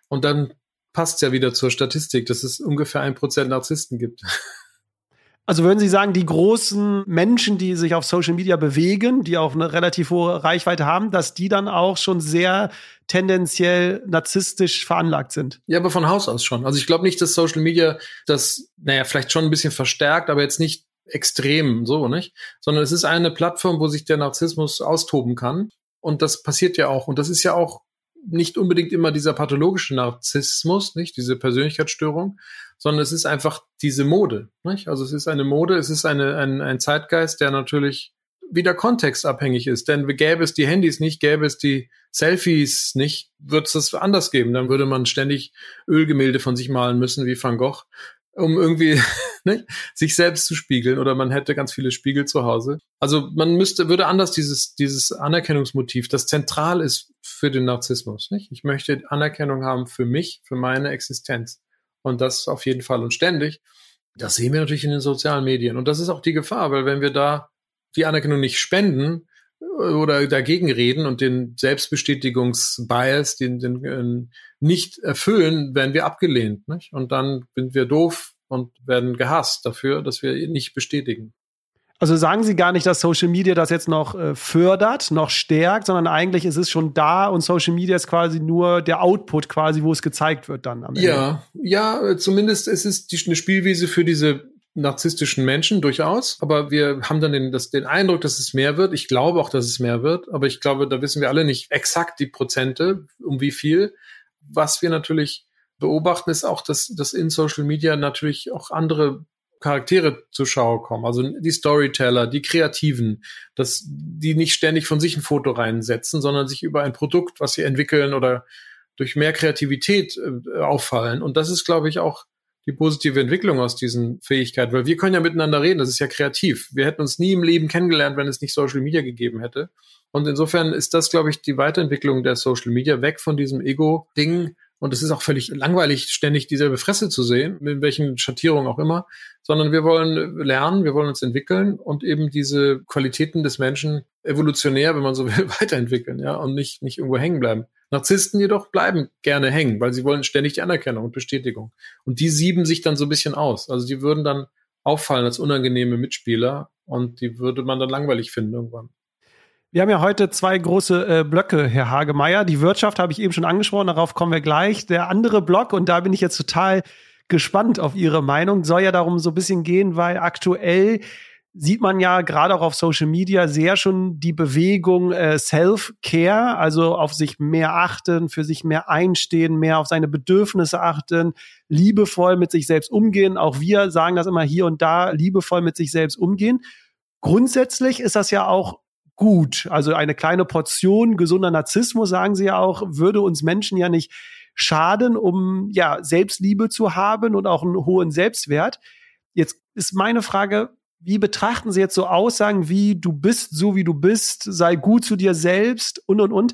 Und dann passt es ja wieder zur Statistik, dass es ungefähr ein Prozent Narzissten gibt. Also würden Sie sagen, die großen Menschen, die sich auf Social Media bewegen, die auch eine relativ hohe Reichweite haben, dass die dann auch schon sehr tendenziell narzisstisch veranlagt sind? Ja, aber von Haus aus schon. Also ich glaube nicht, dass Social Media das, naja, vielleicht schon ein bisschen verstärkt, aber jetzt nicht extrem so, nicht? Sondern es ist eine Plattform, wo sich der Narzissmus austoben kann. Und das passiert ja auch. Und das ist ja auch nicht unbedingt immer dieser pathologische Narzissmus, nicht? Diese Persönlichkeitsstörung, sondern es ist einfach diese Mode, nicht? Also es ist eine Mode, es ist eine, ein, ein Zeitgeist, der natürlich wieder kontextabhängig ist. Denn gäbe es die Handys nicht, gäbe es die Selfies nicht, würde es das anders geben. Dann würde man ständig Ölgemälde von sich malen müssen wie Van Gogh um irgendwie ne, sich selbst zu spiegeln oder man hätte ganz viele Spiegel zu Hause. Also man müsste, würde anders dieses, dieses Anerkennungsmotiv, das zentral ist für den Narzissmus. Nicht? Ich möchte Anerkennung haben für mich, für meine Existenz. Und das auf jeden Fall und ständig. Das sehen wir natürlich in den sozialen Medien. Und das ist auch die Gefahr, weil wenn wir da die Anerkennung nicht spenden, oder dagegen reden und den Selbstbestätigungsbias, den, den äh, nicht erfüllen, werden wir abgelehnt. Nicht? Und dann sind wir doof und werden gehasst dafür, dass wir ihn nicht bestätigen. Also sagen Sie gar nicht, dass Social Media das jetzt noch äh, fördert, noch stärkt, sondern eigentlich ist es schon da und Social Media ist quasi nur der Output quasi, wo es gezeigt wird dann am Ende. Ja, ja, zumindest ist es die, eine Spielwiese für diese narzisstischen Menschen durchaus, aber wir haben dann den, das, den Eindruck, dass es mehr wird. Ich glaube auch, dass es mehr wird, aber ich glaube, da wissen wir alle nicht exakt die Prozente, um wie viel. Was wir natürlich beobachten, ist auch, dass, dass in Social Media natürlich auch andere Charaktere zur Schau kommen. Also die Storyteller, die Kreativen, dass die nicht ständig von sich ein Foto reinsetzen, sondern sich über ein Produkt, was sie entwickeln oder durch mehr Kreativität äh, auffallen. Und das ist, glaube ich, auch die positive Entwicklung aus diesen Fähigkeiten, weil wir können ja miteinander reden, das ist ja kreativ. Wir hätten uns nie im Leben kennengelernt, wenn es nicht Social Media gegeben hätte. Und insofern ist das, glaube ich, die Weiterentwicklung der Social Media weg von diesem Ego-Ding. Und es ist auch völlig langweilig, ständig dieselbe Fresse zu sehen, mit welchen Schattierungen auch immer, sondern wir wollen lernen, wir wollen uns entwickeln und eben diese Qualitäten des Menschen evolutionär, wenn man so will, weiterentwickeln, ja, und nicht, nicht irgendwo hängen bleiben. Narzissten jedoch bleiben gerne hängen, weil sie wollen ständig die Anerkennung und Bestätigung. Und die sieben sich dann so ein bisschen aus. Also die würden dann auffallen als unangenehme Mitspieler und die würde man dann langweilig finden irgendwann. Wir haben ja heute zwei große äh, Blöcke, Herr Hagemeier. Die Wirtschaft habe ich eben schon angesprochen, darauf kommen wir gleich. Der andere Block, und da bin ich jetzt total gespannt auf Ihre Meinung, soll ja darum so ein bisschen gehen, weil aktuell sieht man ja gerade auch auf Social Media sehr schon die Bewegung äh, Self-Care, also auf sich mehr achten, für sich mehr einstehen, mehr auf seine Bedürfnisse achten, liebevoll mit sich selbst umgehen. Auch wir sagen das immer hier und da, liebevoll mit sich selbst umgehen. Grundsätzlich ist das ja auch gut. Also eine kleine Portion gesunder Narzissmus, sagen Sie ja auch, würde uns Menschen ja nicht schaden, um ja Selbstliebe zu haben und auch einen hohen Selbstwert. Jetzt ist meine Frage, wie betrachten Sie jetzt so Aussagen wie du bist so wie du bist, sei gut zu dir selbst und und und?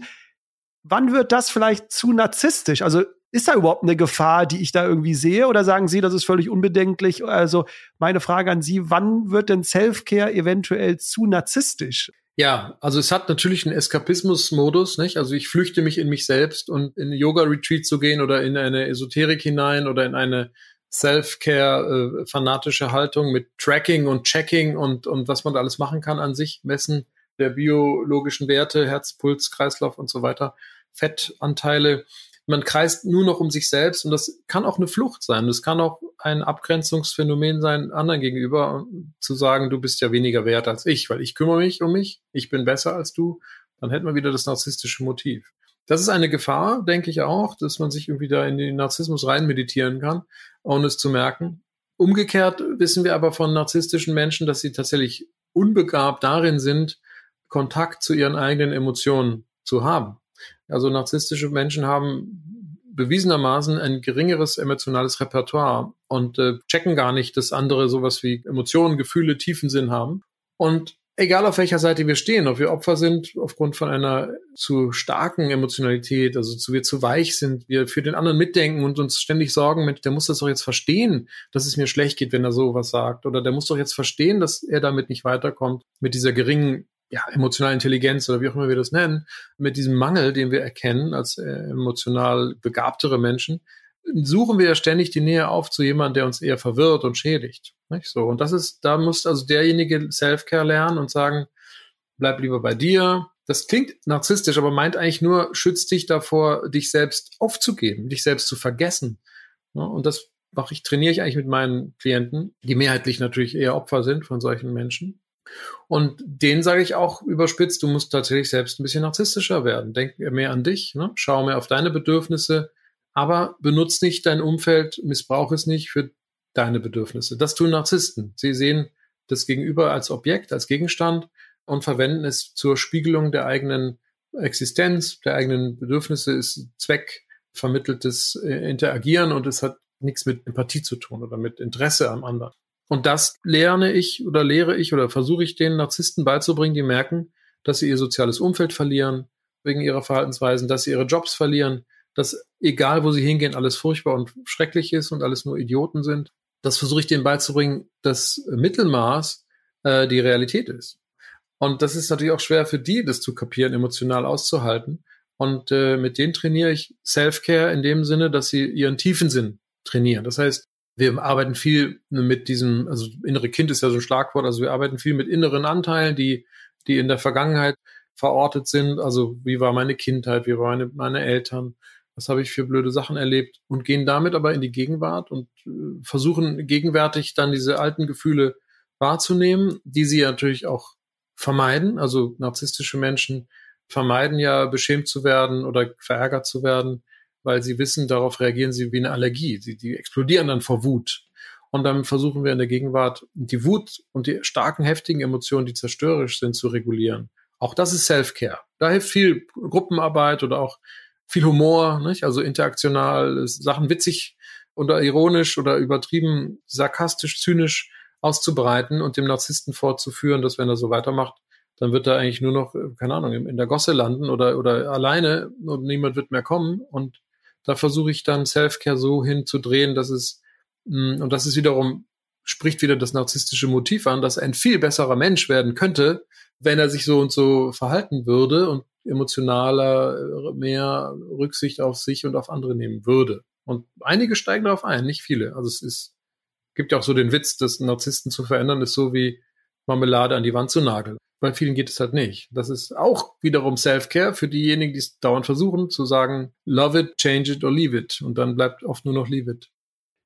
Wann wird das vielleicht zu narzisstisch? Also Ist da überhaupt eine Gefahr, die ich da irgendwie sehe? Oder sagen Sie, das ist völlig unbedenklich? Also meine Frage an Sie, wann wird denn Self-Care eventuell zu narzisstisch? Ja, also es hat natürlich einen Eskapismus-Modus, nicht? Also ich flüchte mich in mich selbst und in Yoga-Retreat zu gehen oder in eine Esoterik hinein oder in eine Self-Care, äh, fanatische Haltung mit Tracking und Checking und, und was man da alles machen kann an sich, Messen der biologischen Werte, Herz, Puls, Kreislauf und so weiter, Fettanteile. Man kreist nur noch um sich selbst und das kann auch eine Flucht sein. Das kann auch ein Abgrenzungsphänomen sein anderen gegenüber, zu sagen, du bist ja weniger wert als ich, weil ich kümmere mich um mich, ich bin besser als du. Dann hätten wir wieder das narzisstische Motiv. Das ist eine Gefahr, denke ich auch, dass man sich irgendwie da in den Narzissmus rein meditieren kann, ohne es zu merken. Umgekehrt wissen wir aber von narzisstischen Menschen, dass sie tatsächlich unbegabt darin sind, Kontakt zu ihren eigenen Emotionen zu haben. Also narzisstische Menschen haben bewiesenermaßen ein geringeres emotionales Repertoire und äh, checken gar nicht, dass andere sowas wie Emotionen, Gefühle, Tiefensinn haben. Und egal auf welcher Seite wir stehen, ob wir Opfer sind aufgrund von einer zu starken Emotionalität, also zu wir zu weich sind, wir für den anderen mitdenken und uns ständig sorgen, Mensch, der muss das doch jetzt verstehen, dass es mir schlecht geht, wenn er sowas sagt, oder der muss doch jetzt verstehen, dass er damit nicht weiterkommt mit dieser geringen ja, emotionale Intelligenz oder wie auch immer wir das nennen, mit diesem Mangel, den wir erkennen als äh, emotional begabtere Menschen, suchen wir ja ständig die Nähe auf zu jemandem, der uns eher verwirrt und schädigt. Nicht so. Und das ist, da muss also derjenige Self-Care lernen und sagen, bleib lieber bei dir. Das klingt narzisstisch, aber meint eigentlich nur, schützt dich davor, dich selbst aufzugeben, dich selbst zu vergessen. Und das mache ich, trainiere ich eigentlich mit meinen Klienten, die mehrheitlich natürlich eher Opfer sind von solchen Menschen. Und denen sage ich auch überspitzt, du musst tatsächlich selbst ein bisschen narzisstischer werden. Denk mehr an dich, ne? schau mehr auf deine Bedürfnisse, aber benutzt nicht dein Umfeld, missbrauch es nicht für deine Bedürfnisse. Das tun Narzissten. Sie sehen das Gegenüber als Objekt, als Gegenstand und verwenden es zur Spiegelung der eigenen Existenz, der eigenen Bedürfnisse, ist zweckvermitteltes äh, Interagieren und es hat nichts mit Empathie zu tun oder mit Interesse am anderen. Und das lerne ich oder lehre ich oder versuche ich den Narzissten beizubringen, die merken, dass sie ihr soziales Umfeld verlieren wegen ihrer Verhaltensweisen, dass sie ihre Jobs verlieren, dass egal wo sie hingehen, alles furchtbar und schrecklich ist und alles nur Idioten sind. Das versuche ich denen beizubringen, dass Mittelmaß äh, die Realität ist. Und das ist natürlich auch schwer für die, das zu kapieren, emotional auszuhalten. Und äh, mit denen trainiere ich Self-Care in dem Sinne, dass sie ihren tiefen Sinn trainieren. Das heißt, wir arbeiten viel mit diesem, also innere Kind ist ja so ein Schlagwort, also wir arbeiten viel mit inneren Anteilen, die, die in der Vergangenheit verortet sind. Also wie war meine Kindheit, wie waren meine, meine Eltern, was habe ich für blöde Sachen erlebt und gehen damit aber in die Gegenwart und äh, versuchen gegenwärtig dann diese alten Gefühle wahrzunehmen, die sie natürlich auch vermeiden. Also narzisstische Menschen vermeiden ja beschämt zu werden oder verärgert zu werden weil sie wissen, darauf reagieren sie wie eine Allergie. Sie, die explodieren dann vor Wut. Und dann versuchen wir in der Gegenwart die Wut und die starken, heftigen Emotionen, die zerstörerisch sind, zu regulieren. Auch das ist Self-Care. Da hilft viel Gruppenarbeit oder auch viel Humor, nicht? also interaktional, Sachen witzig oder ironisch oder übertrieben, sarkastisch, zynisch auszubreiten und dem Narzissten vorzuführen, dass wenn er so weitermacht, dann wird er eigentlich nur noch, keine Ahnung, in der Gosse landen oder, oder alleine und niemand wird mehr kommen. Und da versuche ich dann Self-Care so hinzudrehen, dass es, mm, und das ist wiederum, spricht wieder das narzisstische Motiv an, dass ein viel besserer Mensch werden könnte, wenn er sich so und so verhalten würde und emotionaler äh, mehr Rücksicht auf sich und auf andere nehmen würde. Und einige steigen darauf ein, nicht viele. Also es ist, gibt ja auch so den Witz, dass Narzissten zu verändern ist so wie Marmelade an die Wand zu nageln. Bei vielen geht es halt nicht. Das ist auch wiederum Self-Care für diejenigen, die es dauernd versuchen, zu sagen, love it, change it or leave it. Und dann bleibt oft nur noch leave it.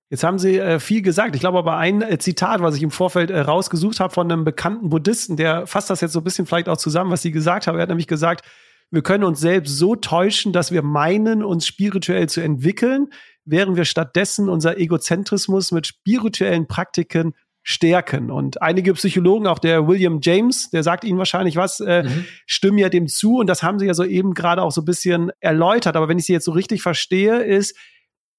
Jetzt haben Sie äh, viel gesagt. Ich glaube aber ein äh, Zitat, was ich im Vorfeld äh, rausgesucht habe von einem bekannten Buddhisten, der fasst das jetzt so ein bisschen vielleicht auch zusammen, was Sie gesagt haben. Er hat nämlich gesagt, wir können uns selbst so täuschen, dass wir meinen, uns spirituell zu entwickeln, während wir stattdessen unser Egozentrismus mit spirituellen Praktiken stärken. Und einige Psychologen, auch der William James, der sagt Ihnen wahrscheinlich was, äh, mhm. stimmen ja dem zu. Und das haben Sie ja so eben gerade auch so ein bisschen erläutert. Aber wenn ich Sie jetzt so richtig verstehe, ist,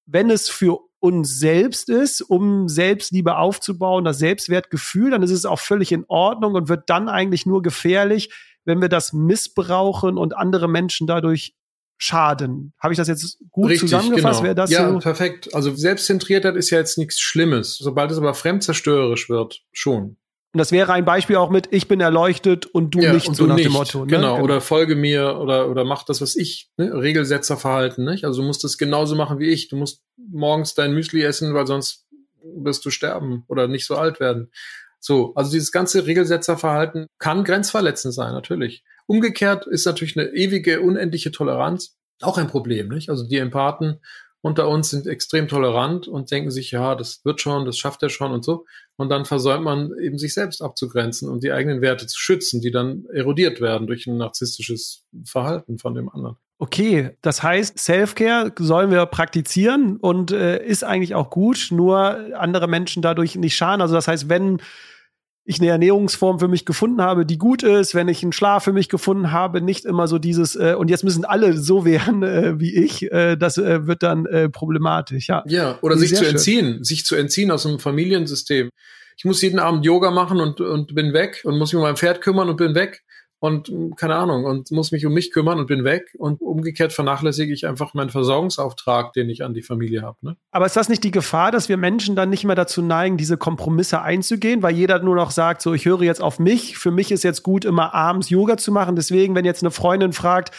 wenn es für uns selbst ist, um Selbstliebe aufzubauen, das Selbstwertgefühl, dann ist es auch völlig in Ordnung und wird dann eigentlich nur gefährlich, wenn wir das missbrauchen und andere Menschen dadurch schaden. Habe ich das jetzt gut Richtig, zusammengefasst? Genau. das ja, so? perfekt. Also Selbstzentriertheit ist ja jetzt nichts Schlimmes. Sobald es aber fremdzerstörerisch wird, schon. Und das wäre ein Beispiel auch mit, ich bin erleuchtet und du ja, nicht, und so du nach nicht. dem Motto. Ne? Genau. genau, oder folge mir oder, oder mach das, was ich, ne? Regelsetzerverhalten, nicht? Also du musst das genauso machen wie ich. Du musst morgens dein Müsli essen, weil sonst wirst du sterben oder nicht so alt werden. So, also dieses ganze Regelsetzerverhalten kann grenzverletzend sein, natürlich. Umgekehrt ist natürlich eine ewige, unendliche Toleranz auch ein Problem, nicht? Also die Empathen unter uns sind extrem tolerant und denken sich, ja, das wird schon, das schafft er schon und so. Und dann versäumt man eben sich selbst abzugrenzen und die eigenen Werte zu schützen, die dann erodiert werden durch ein narzisstisches Verhalten von dem anderen. Okay, das heißt, Self-Care sollen wir praktizieren und äh, ist eigentlich auch gut, nur andere Menschen dadurch nicht schaden. Also das heißt, wenn ich eine Ernährungsform für mich gefunden habe, die gut ist, wenn ich einen Schlaf für mich gefunden habe, nicht immer so dieses äh, und jetzt müssen alle so werden äh, wie ich, äh, das äh, wird dann äh, problematisch, ja. Ja, oder sich zu schön. entziehen, sich zu entziehen aus einem Familiensystem. Ich muss jeden Abend Yoga machen und und bin weg und muss mich um mein Pferd kümmern und bin weg und keine Ahnung und muss mich um mich kümmern und bin weg und umgekehrt vernachlässige ich einfach meinen Versorgungsauftrag, den ich an die Familie habe. Ne? Aber ist das nicht die Gefahr, dass wir Menschen dann nicht mehr dazu neigen, diese Kompromisse einzugehen, weil jeder nur noch sagt, so ich höre jetzt auf mich, für mich ist jetzt gut, immer abends Yoga zu machen. Deswegen, wenn jetzt eine Freundin fragt,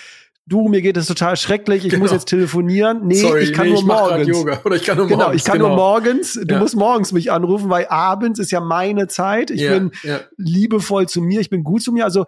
du, mir geht es total schrecklich, ich genau. muss jetzt telefonieren. Nee, Sorry, ich kann nee, nur ich morgens. Yoga. Oder ich kann nur genau, morgens. Ich kann genau. nur morgens. Du ja. musst morgens mich anrufen, weil abends ist ja meine Zeit. Ich ja, bin ja. liebevoll zu mir, ich bin gut zu mir. Also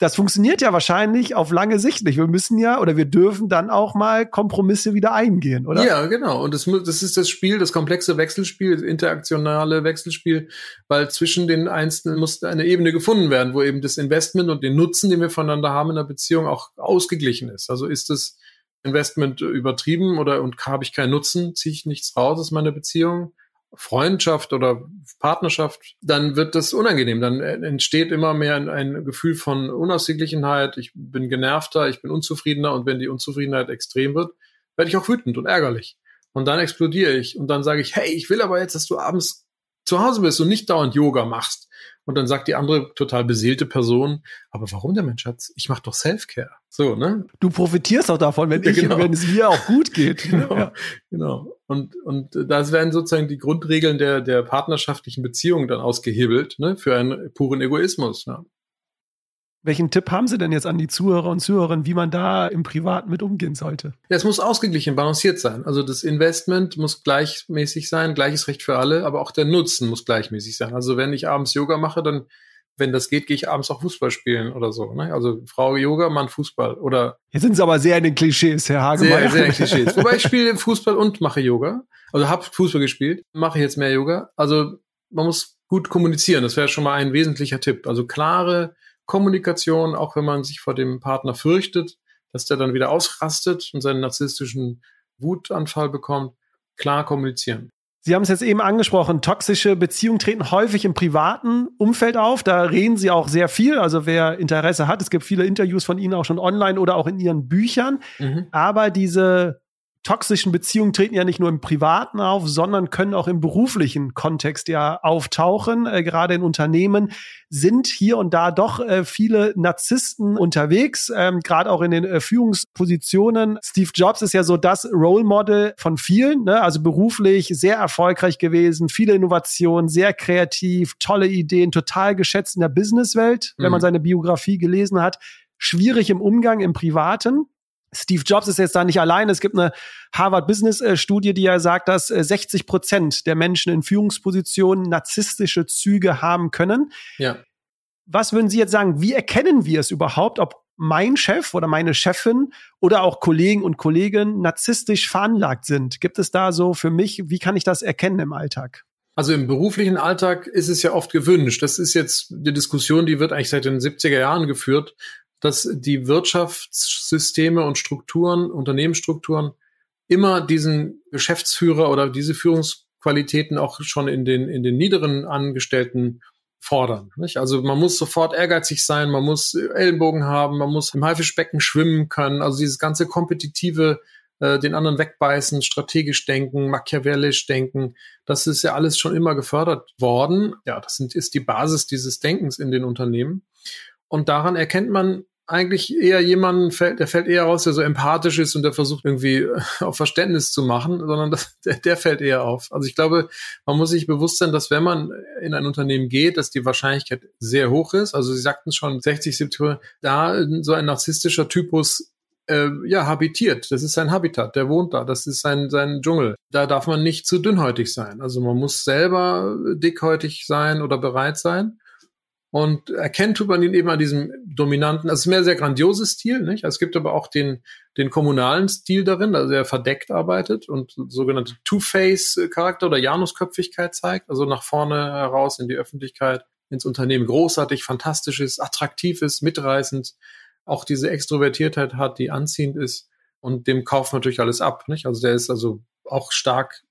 das funktioniert ja wahrscheinlich auf lange Sicht nicht. Wir müssen ja oder wir dürfen dann auch mal Kompromisse wieder eingehen, oder? Ja, genau. Und das, das ist das Spiel, das komplexe Wechselspiel, das interaktionale Wechselspiel, weil zwischen den Einzelnen muss eine Ebene gefunden werden, wo eben das Investment und den Nutzen, den wir voneinander haben in der Beziehung, auch ausgeglichen ist. Also ist das Investment übertrieben oder und habe ich keinen Nutzen, ziehe ich nichts raus aus meiner Beziehung? Freundschaft oder Partnerschaft, dann wird das unangenehm. Dann entsteht immer mehr ein, ein, Gefühl von Unausgeglichenheit. Ich bin genervter, ich bin unzufriedener und wenn die Unzufriedenheit extrem wird, werde ich auch wütend und ärgerlich. Und dann explodiere ich und dann sage ich, hey, ich will aber jetzt, dass du abends zu Hause bist und nicht dauernd Yoga machst. Und dann sagt die andere total beseelte Person, aber warum der Mensch Schatz? Ich mache doch Self-Care. So, ne? Du profitierst auch davon, wenn, ich, genau. wenn es mir auch gut geht. genau, ja. genau. Und, und das werden sozusagen die Grundregeln der, der partnerschaftlichen Beziehung dann ausgehebelt, ne? Für einen puren Egoismus. Ja. Welchen Tipp haben Sie denn jetzt an die Zuhörer und Zuhörerinnen, wie man da im Privaten mit umgehen sollte? Ja, es muss ausgeglichen, balanciert sein. Also das Investment muss gleichmäßig sein, gleiches Recht für alle, aber auch der Nutzen muss gleichmäßig sein. Also wenn ich abends Yoga mache, dann, wenn das geht, gehe ich abends auch Fußball spielen oder so. Ne? Also Frau Yoga, Mann Fußball oder. Jetzt sind Sie aber sehr in den Klischees, Herr Hagemeyer. Sehr, sehr in Klischees. Wobei ich spiele Fußball und mache Yoga. Also habe Fußball gespielt, mache jetzt mehr Yoga. Also man muss gut kommunizieren. Das wäre schon mal ein wesentlicher Tipp. Also klare Kommunikation, auch wenn man sich vor dem Partner fürchtet, dass der dann wieder ausrastet und seinen narzisstischen Wutanfall bekommt, klar kommunizieren. Sie haben es jetzt eben angesprochen, toxische Beziehungen treten häufig im privaten Umfeld auf. Da reden Sie auch sehr viel. Also wer Interesse hat, es gibt viele Interviews von Ihnen auch schon online oder auch in Ihren Büchern. Mhm. Aber diese toxischen Beziehungen treten ja nicht nur im privaten auf, sondern können auch im beruflichen Kontext ja auftauchen. Äh, gerade in Unternehmen sind hier und da doch äh, viele Narzissten unterwegs, ähm, gerade auch in den äh, Führungspositionen. Steve Jobs ist ja so das Role Model von vielen, ne? also beruflich sehr erfolgreich gewesen, viele Innovationen, sehr kreativ, tolle Ideen, total geschätzt in der Businesswelt, mhm. wenn man seine Biografie gelesen hat. Schwierig im Umgang im Privaten. Steve Jobs ist jetzt da nicht allein. Es gibt eine Harvard Business äh, Studie, die ja sagt, dass 60 äh, Prozent der Menschen in Führungspositionen narzisstische Züge haben können. Ja. Was würden Sie jetzt sagen? Wie erkennen wir es überhaupt, ob mein Chef oder meine Chefin oder auch Kollegen und Kolleginnen narzisstisch veranlagt sind? Gibt es da so für mich, wie kann ich das erkennen im Alltag? Also im beruflichen Alltag ist es ja oft gewünscht. Das ist jetzt die Diskussion, die wird eigentlich seit den 70er Jahren geführt dass die Wirtschaftssysteme und Strukturen, Unternehmensstrukturen immer diesen Geschäftsführer oder diese Führungsqualitäten auch schon in den, in den niederen Angestellten fordern. Nicht? Also man muss sofort ehrgeizig sein, man muss Ellenbogen haben, man muss im Haifischbecken schwimmen können. Also dieses ganze kompetitive, äh, den anderen wegbeißen, strategisch denken, machiavellisch denken, das ist ja alles schon immer gefördert worden. Ja, das sind, ist die Basis dieses Denkens in den Unternehmen. Und daran erkennt man eigentlich eher jemanden der fällt eher raus, der so empathisch ist und der versucht irgendwie äh, auf Verständnis zu machen, sondern das, der, der fällt eher auf. Also ich glaube, man muss sich bewusst sein, dass wenn man in ein Unternehmen geht, dass die Wahrscheinlichkeit sehr hoch ist. Also Sie sagten schon 60, 70, da so ein narzisstischer Typus äh, ja, habitiert. Das ist sein Habitat, der wohnt da, das ist sein, sein Dschungel. Da darf man nicht zu dünnhäutig sein. Also man muss selber dickhäutig sein oder bereit sein. Und erkennt man ihn eben an diesem dominanten, also es ist mehr sehr grandiose Stil, nicht? Also es gibt aber auch den, den kommunalen Stil darin, also er verdeckt arbeitet und sogenannte Two-Face-Charakter oder Janusköpfigkeit zeigt, also nach vorne heraus in die Öffentlichkeit, ins Unternehmen großartig, fantastisch ist, attraktiv ist, mitreißend, auch diese Extrovertiertheit hat, die anziehend ist und dem kauft natürlich alles ab, nicht? Also der ist also auch stark,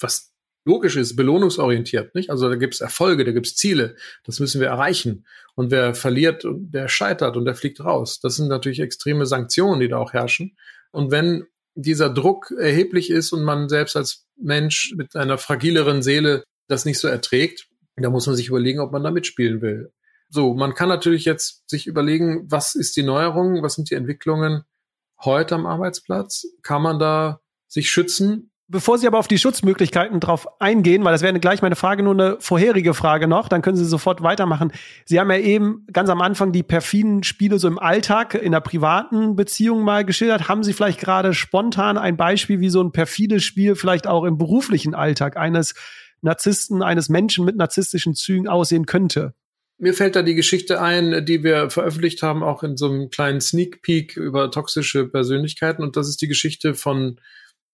was logisch ist, belohnungsorientiert. Nicht? Also da gibt es Erfolge, da gibt es Ziele, das müssen wir erreichen. Und wer verliert, der scheitert und der fliegt raus. Das sind natürlich extreme Sanktionen, die da auch herrschen. Und wenn dieser Druck erheblich ist und man selbst als Mensch mit einer fragileren Seele das nicht so erträgt, da muss man sich überlegen, ob man da mitspielen will. So, man kann natürlich jetzt sich überlegen, was ist die Neuerung, was sind die Entwicklungen heute am Arbeitsplatz? Kann man da sich schützen Bevor Sie aber auf die Schutzmöglichkeiten drauf eingehen, weil das wäre gleich meine Frage, nur eine vorherige Frage noch, dann können Sie sofort weitermachen. Sie haben ja eben ganz am Anfang die perfiden Spiele so im Alltag, in der privaten Beziehung mal geschildert. Haben Sie vielleicht gerade spontan ein Beispiel, wie so ein perfides Spiel vielleicht auch im beruflichen Alltag eines Narzissten, eines Menschen mit narzisstischen Zügen aussehen könnte? Mir fällt da die Geschichte ein, die wir veröffentlicht haben, auch in so einem kleinen Sneak Peek über toxische Persönlichkeiten. Und das ist die Geschichte von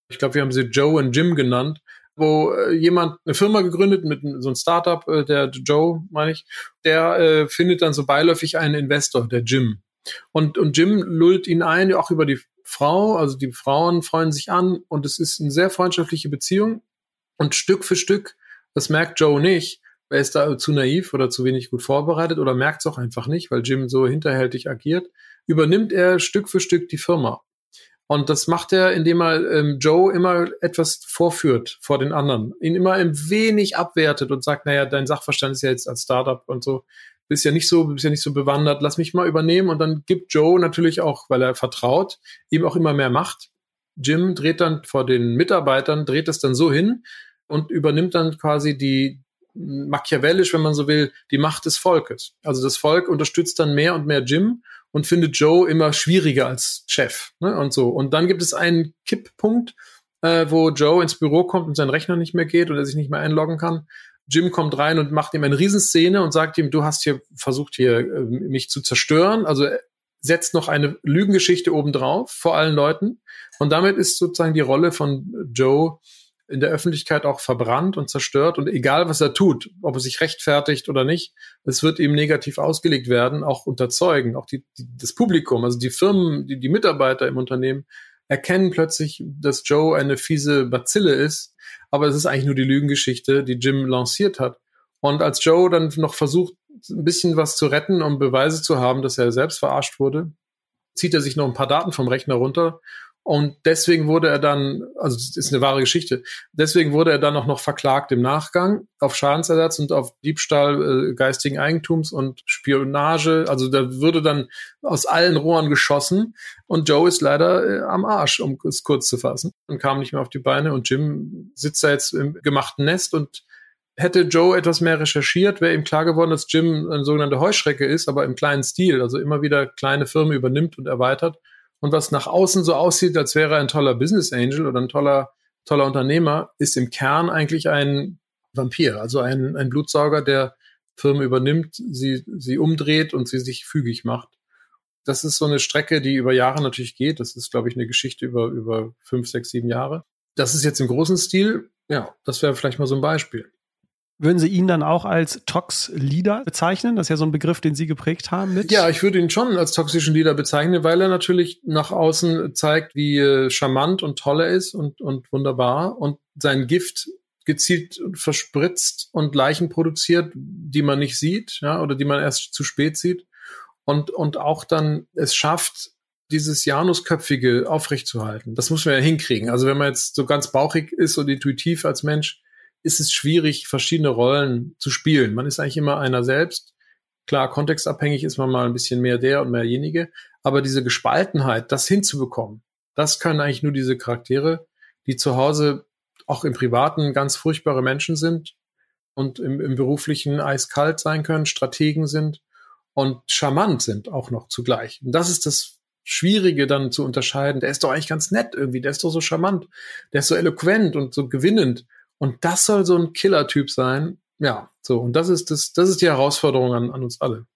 ich glaube, wir haben sie Joe und Jim genannt, wo äh, jemand eine Firma gegründet mit so einem Startup, äh, der Joe, meine ich, der äh, findet dann so beiläufig einen Investor, der Jim. Und, und Jim lullt ihn ein, auch über die Frau, also die Frauen freuen sich an und es ist eine sehr freundschaftliche Beziehung. Und Stück für Stück, das merkt Joe nicht, er ist da zu naiv oder zu wenig gut vorbereitet oder merkt es auch einfach nicht, weil Jim so hinterhältig agiert, übernimmt er Stück für Stück die Firma. Und das macht er, indem er ähm, Joe immer etwas vorführt vor den anderen, ihn immer ein wenig abwertet und sagt, naja, dein Sachverstand ist ja jetzt als Startup und so, bist ja nicht so, bist ja nicht so bewandert, lass mich mal übernehmen. Und dann gibt Joe natürlich auch, weil er vertraut, ihm auch immer mehr Macht. Jim dreht dann vor den Mitarbeitern, dreht es dann so hin und übernimmt dann quasi die, machiavellisch, wenn man so will, die Macht des Volkes. Also das Volk unterstützt dann mehr und mehr Jim und findet Joe immer schwieriger als Chef. Ne? Und so. Und dann gibt es einen Kipppunkt, äh, wo Joe ins Büro kommt und sein Rechner nicht mehr geht und er sich nicht mehr einloggen kann. Jim kommt rein und macht ihm eine Riesenszene und sagt ihm, du hast hier versucht, hier äh, mich zu zerstören. Also setzt noch eine Lügengeschichte obendrauf vor allen Leuten. Und damit ist sozusagen die Rolle von Joe in der Öffentlichkeit auch verbrannt und zerstört. Und egal, was er tut, ob er sich rechtfertigt oder nicht, es wird ihm negativ ausgelegt werden, auch unter Zeugen, auch die, die, das Publikum, also die Firmen, die, die Mitarbeiter im Unternehmen erkennen plötzlich, dass Joe eine fiese Bazille ist. Aber es ist eigentlich nur die Lügengeschichte, die Jim lanciert hat. Und als Joe dann noch versucht, ein bisschen was zu retten, um Beweise zu haben, dass er selbst verarscht wurde, zieht er sich noch ein paar Daten vom Rechner runter und deswegen wurde er dann, also das ist eine wahre Geschichte, deswegen wurde er dann auch noch verklagt im Nachgang auf Schadensersatz und auf Diebstahl äh, geistigen Eigentums und Spionage. Also da würde dann aus allen Rohren geschossen. Und Joe ist leider äh, am Arsch, um es kurz zu fassen, und kam nicht mehr auf die Beine. Und Jim sitzt da jetzt im gemachten Nest. Und hätte Joe etwas mehr recherchiert, wäre ihm klar geworden, dass Jim eine sogenannte Heuschrecke ist, aber im kleinen Stil, also immer wieder kleine Firmen übernimmt und erweitert und was nach außen so aussieht, als wäre er ein toller Business Angel oder ein toller, toller Unternehmer, ist im Kern eigentlich ein Vampir, also ein, ein Blutsauger, der Firmen übernimmt, sie, sie umdreht und sie sich fügig macht. Das ist so eine Strecke, die über Jahre natürlich geht. Das ist, glaube ich, eine Geschichte über, über fünf, sechs, sieben Jahre. Das ist jetzt im großen Stil. Ja, das wäre vielleicht mal so ein Beispiel. Würden Sie ihn dann auch als Tox-Leader bezeichnen? Das ist ja so ein Begriff, den Sie geprägt haben mit. Ja, ich würde ihn schon als toxischen Leader bezeichnen, weil er natürlich nach außen zeigt, wie äh, charmant und toll er ist und, und wunderbar und sein Gift gezielt verspritzt und Leichen produziert, die man nicht sieht, ja, oder die man erst zu spät sieht. Und, und auch dann es schafft, dieses Janusköpfige aufrechtzuerhalten. Das muss man ja hinkriegen. Also wenn man jetzt so ganz bauchig ist und intuitiv als Mensch, ist es schwierig, verschiedene Rollen zu spielen. Man ist eigentlich immer einer selbst. Klar, kontextabhängig ist man mal ein bisschen mehr der und mehr jenige, aber diese Gespaltenheit, das hinzubekommen, das können eigentlich nur diese Charaktere, die zu Hause auch im Privaten ganz furchtbare Menschen sind und im, im beruflichen eiskalt sein können, Strategen sind und charmant sind auch noch zugleich. Und das ist das Schwierige dann zu unterscheiden. Der ist doch eigentlich ganz nett irgendwie, der ist doch so charmant, der ist so eloquent und so gewinnend. Und das soll so ein Killer-Typ sein. Ja, so. Und das ist das, das ist die Herausforderung an, an uns alle.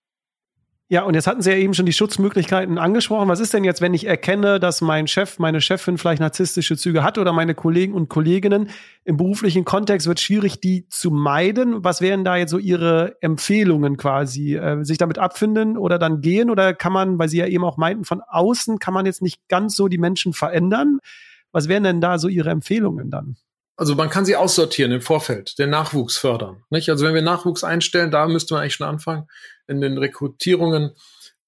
Ja, und jetzt hatten Sie ja eben schon die Schutzmöglichkeiten angesprochen. Was ist denn jetzt, wenn ich erkenne, dass mein Chef, meine Chefin vielleicht narzisstische Züge hat oder meine Kollegen und Kolleginnen? Im beruflichen Kontext wird schwierig, die zu meiden. Was wären da jetzt so Ihre Empfehlungen quasi? Äh, sich damit abfinden oder dann gehen? Oder kann man, weil Sie ja eben auch meinten, von außen kann man jetzt nicht ganz so die Menschen verändern? Was wären denn da so Ihre Empfehlungen dann? Also man kann sie aussortieren im Vorfeld, den Nachwuchs fördern. Nicht? Also wenn wir Nachwuchs einstellen, da müsste man eigentlich schon anfangen, in den Rekrutierungen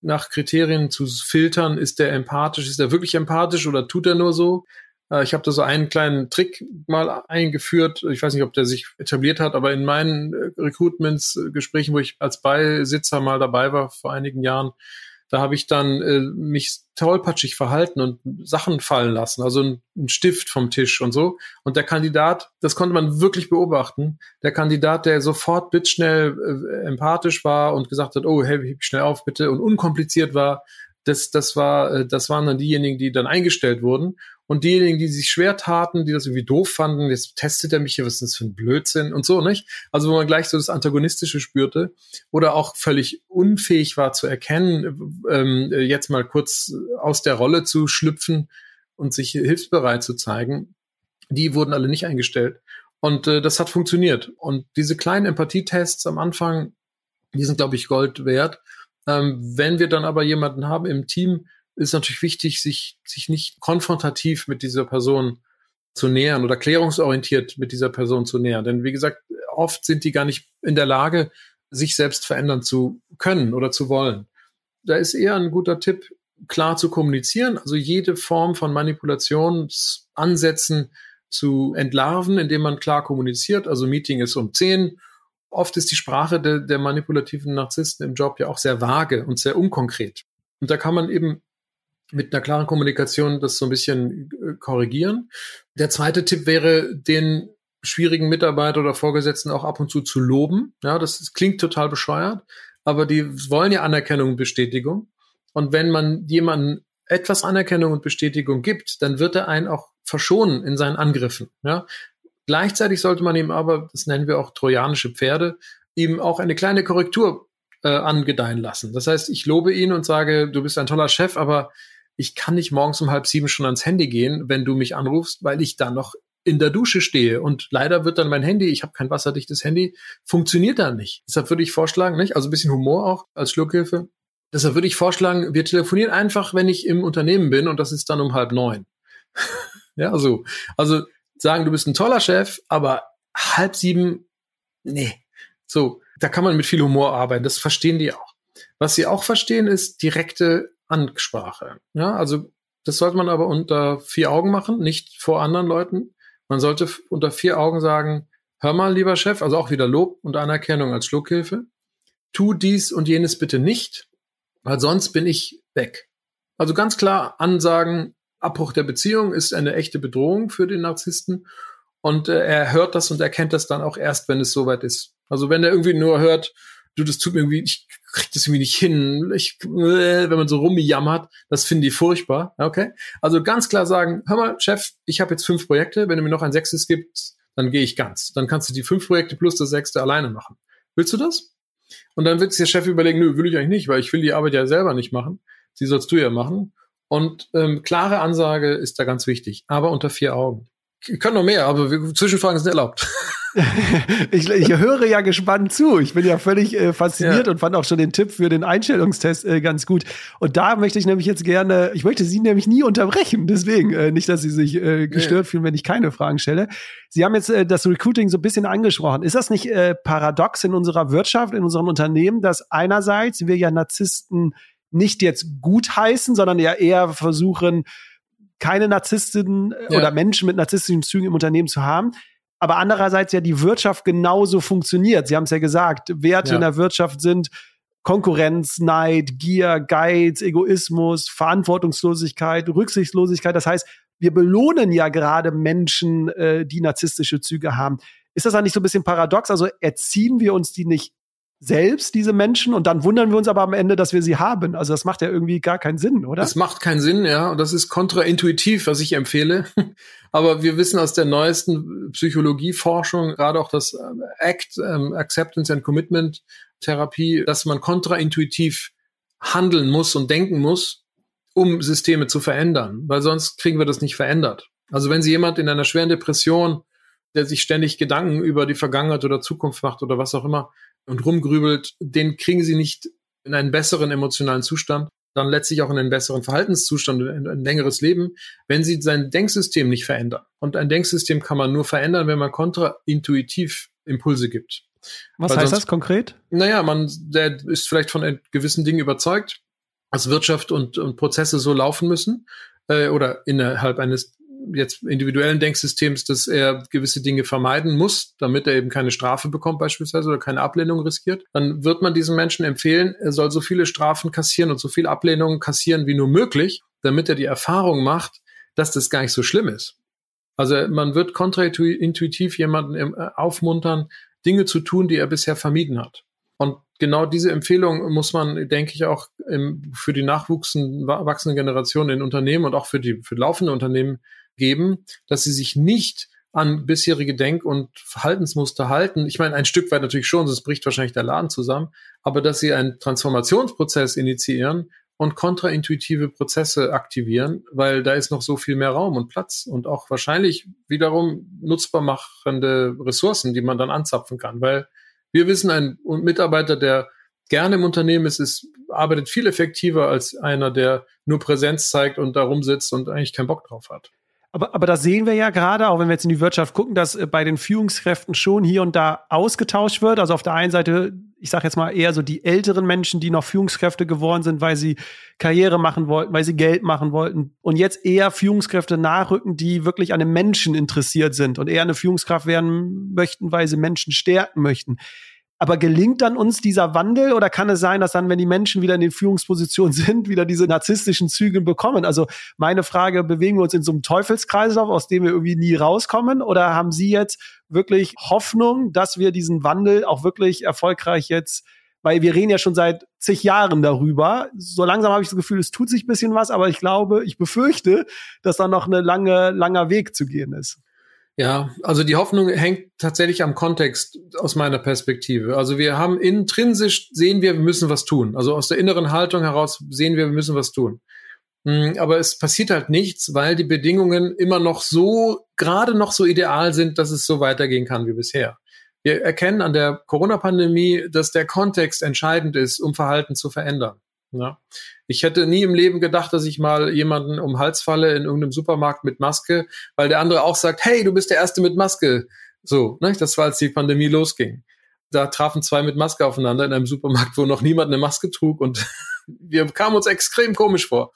nach Kriterien zu filtern, ist der empathisch, ist er wirklich empathisch oder tut er nur so? Äh, ich habe da so einen kleinen Trick mal eingeführt. Ich weiß nicht, ob der sich etabliert hat, aber in meinen äh, Recruitments-Gesprächen, wo ich als Beisitzer mal dabei war vor einigen Jahren, da habe ich dann äh, mich tollpatschig verhalten und Sachen fallen lassen, also ein, ein, Stift vom Tisch und so. Und der Kandidat, das konnte man wirklich beobachten, der Kandidat, der sofort blitzschnell äh, empathisch war und gesagt hat, oh, hey, schnell auf bitte und unkompliziert war, das, das war, äh, das waren dann diejenigen, die dann eingestellt wurden. Und diejenigen, die sich schwer taten, die das irgendwie doof fanden, jetzt testet er mich hier, was ist das für ein Blödsinn und so, nicht? Also wo man gleich so das Antagonistische spürte oder auch völlig unfähig war zu erkennen, ähm, jetzt mal kurz aus der Rolle zu schlüpfen und sich hilfsbereit zu zeigen, die wurden alle nicht eingestellt. Und äh, das hat funktioniert. Und diese kleinen Empathietests am Anfang, die sind, glaube ich, Gold wert. Ähm, wenn wir dann aber jemanden haben im Team, ist natürlich wichtig, sich, sich nicht konfrontativ mit dieser Person zu nähern oder klärungsorientiert mit dieser Person zu nähern. Denn wie gesagt, oft sind die gar nicht in der Lage, sich selbst verändern zu können oder zu wollen. Da ist eher ein guter Tipp, klar zu kommunizieren, also jede Form von Manipulationsansätzen zu entlarven, indem man klar kommuniziert. Also Meeting ist um 10. Oft ist die Sprache de, der manipulativen Narzissten im Job ja auch sehr vage und sehr unkonkret. Und da kann man eben mit einer klaren Kommunikation das so ein bisschen äh, korrigieren. Der zweite Tipp wäre, den schwierigen Mitarbeiter oder Vorgesetzten auch ab und zu zu loben. Ja, das, klingt total bescheuert, aber die wollen ja Anerkennung und Bestätigung. Und wenn man jemanden etwas Anerkennung und Bestätigung gibt, dann wird er einen auch verschonen in seinen Angriffen. Ja? Gleichzeitig sollte man ihm aber, das nennen wir auch trojanische Pferde, ihm auch eine kleine Korrektur äh, angedeihen lassen. Das heißt, ich lobe ihn und sage, du bist ein toller Chef, aber ich kann nicht morgens um halb sieben schon ans Handy gehen, wenn du mich anrufst, weil ich dann noch in der Dusche stehe und leider wird dann mein Handy, ich habe kein wasserdichtes Handy, funktioniert dann nicht. Deshalb würde ich vorschlagen, nicht? Also ein bisschen Humor auch als Schluckhilfe. Deshalb würde ich vorschlagen, wir telefonieren einfach, wenn ich im Unternehmen bin und das ist dann um halb neun. ja, so. Also sagen, du bist ein toller Chef, aber halb sieben, nee. So, da kann man mit viel Humor arbeiten. Das verstehen die auch. Was sie auch verstehen, ist direkte Ansprache. Ja, also das sollte man aber unter vier Augen machen, nicht vor anderen Leuten. Man sollte unter vier Augen sagen, hör mal, lieber Chef, also auch wieder Lob und Anerkennung als Schluckhilfe. Tu dies und jenes bitte nicht, weil sonst bin ich weg. Also ganz klar ansagen, Abbruch der Beziehung ist eine echte Bedrohung für den Narzissten und äh, er hört das und erkennt das dann auch erst, wenn es soweit ist. Also wenn er irgendwie nur hört, du, das tut mir irgendwie, ich krieg das irgendwie nicht hin. Ich, äh, wenn man so rumjammert, das finden die furchtbar. Okay? Also ganz klar sagen, hör mal, Chef, ich habe jetzt fünf Projekte, wenn du mir noch ein sechstes gibst, dann gehe ich ganz. Dann kannst du die fünf Projekte plus das sechste alleine machen. Willst du das? Und dann wird sich der Chef überlegen, nö, will ich eigentlich nicht, weil ich will die Arbeit ja selber nicht machen. Sie sollst du ja machen. Und ähm, klare Ansage ist da ganz wichtig, aber unter vier Augen. Ich kann noch mehr, aber Zwischenfragen sind erlaubt. ich, ich höre ja gespannt zu. Ich bin ja völlig äh, fasziniert ja. und fand auch schon den Tipp für den Einstellungstest äh, ganz gut. Und da möchte ich nämlich jetzt gerne, ich möchte Sie nämlich nie unterbrechen. Deswegen äh, nicht, dass Sie sich äh, gestört nee. fühlen, wenn ich keine Fragen stelle. Sie haben jetzt äh, das Recruiting so ein bisschen angesprochen. Ist das nicht äh, paradox in unserer Wirtschaft, in unseren Unternehmen, dass einerseits wir ja Narzissten nicht jetzt gut heißen, sondern ja eher versuchen, keine Narzisstinnen äh, ja. oder Menschen mit narzisstischen Zügen im Unternehmen zu haben aber andererseits ja die Wirtschaft genauso funktioniert. Sie haben es ja gesagt, Werte ja. in der Wirtschaft sind Konkurrenz, Neid, Gier, Geiz, Egoismus, Verantwortungslosigkeit, Rücksichtslosigkeit. Das heißt, wir belohnen ja gerade Menschen, äh, die narzisstische Züge haben. Ist das dann nicht so ein bisschen paradox? Also erziehen wir uns die nicht selbst, diese Menschen, und dann wundern wir uns aber am Ende, dass wir sie haben. Also das macht ja irgendwie gar keinen Sinn, oder? Das macht keinen Sinn, ja. Und das ist kontraintuitiv, was ich empfehle. Aber wir wissen aus der neuesten Psychologieforschung, gerade auch das ähm, ACT, ähm, Acceptance and Commitment Therapie, dass man kontraintuitiv handeln muss und denken muss, um Systeme zu verändern, weil sonst kriegen wir das nicht verändert. Also wenn Sie jemand in einer schweren Depression, der sich ständig Gedanken über die Vergangenheit oder Zukunft macht oder was auch immer und rumgrübelt, den kriegen Sie nicht in einen besseren emotionalen Zustand, dann letztlich auch in einen besseren Verhaltenszustand, in ein längeres Leben, wenn Sie sein Denksystem nicht verändern. Und ein Denksystem kann man nur verändern, wenn man kontraintuitiv Impulse gibt. Was Weil heißt sonst, das konkret? Naja, man der ist vielleicht von gewissen Dingen überzeugt, dass Wirtschaft und, und Prozesse so laufen müssen äh, oder innerhalb eines jetzt individuellen Denksystems, dass er gewisse Dinge vermeiden muss, damit er eben keine Strafe bekommt beispielsweise oder keine Ablehnung riskiert, dann wird man diesem Menschen empfehlen, er soll so viele Strafen kassieren und so viele Ablehnungen kassieren wie nur möglich, damit er die Erfahrung macht, dass das gar nicht so schlimm ist. Also man wird kontraintuitiv jemanden äh, aufmuntern, Dinge zu tun, die er bisher vermieden hat. Und genau diese Empfehlung muss man, denke ich, auch im, für die nachwachsende Generation in Unternehmen und auch für die für laufende Unternehmen geben, dass sie sich nicht an bisherige Denk- und Verhaltensmuster halten. Ich meine, ein Stück weit natürlich schon, sonst bricht wahrscheinlich der Laden zusammen, aber dass sie einen Transformationsprozess initiieren und kontraintuitive Prozesse aktivieren, weil da ist noch so viel mehr Raum und Platz und auch wahrscheinlich wiederum nutzbar machende Ressourcen, die man dann anzapfen kann, weil wir wissen, ein Mitarbeiter, der gerne im Unternehmen ist, ist, arbeitet viel effektiver als einer, der nur Präsenz zeigt und da rumsitzt und eigentlich keinen Bock drauf hat. Aber, aber das sehen wir ja gerade, auch wenn wir jetzt in die Wirtschaft gucken, dass äh, bei den Führungskräften schon hier und da ausgetauscht wird. Also auf der einen Seite, ich sage jetzt mal eher so die älteren Menschen, die noch Führungskräfte geworden sind, weil sie Karriere machen wollten, weil sie Geld machen wollten. Und jetzt eher Führungskräfte nachrücken, die wirklich an den Menschen interessiert sind und eher eine Führungskraft werden möchten, weil sie Menschen stärken möchten. Aber gelingt dann uns dieser Wandel oder kann es sein, dass dann, wenn die Menschen wieder in den Führungspositionen sind, wieder diese narzisstischen Züge bekommen? Also meine Frage, bewegen wir uns in so einem Teufelskreislauf, aus dem wir irgendwie nie rauskommen? Oder haben Sie jetzt wirklich Hoffnung, dass wir diesen Wandel auch wirklich erfolgreich jetzt weil wir reden ja schon seit zig Jahren darüber. So langsam habe ich das Gefühl, es tut sich ein bisschen was, aber ich glaube, ich befürchte, dass da noch eine lange, langer Weg zu gehen ist. Ja, also die Hoffnung hängt tatsächlich am Kontext aus meiner Perspektive. Also wir haben intrinsisch sehen wir, wir müssen was tun. Also aus der inneren Haltung heraus sehen wir, wir müssen was tun. Hm, aber es passiert halt nichts, weil die Bedingungen immer noch so, gerade noch so ideal sind, dass es so weitergehen kann wie bisher. Wir erkennen an der Corona-Pandemie, dass der Kontext entscheidend ist, um Verhalten zu verändern. Ja. Ich hätte nie im Leben gedacht, dass ich mal jemanden um Hals falle in irgendeinem Supermarkt mit Maske, weil der andere auch sagt, hey, du bist der Erste mit Maske. So, ne? das war, als die Pandemie losging. Da trafen zwei mit Maske aufeinander in einem Supermarkt, wo noch niemand eine Maske trug und wir kamen uns extrem komisch vor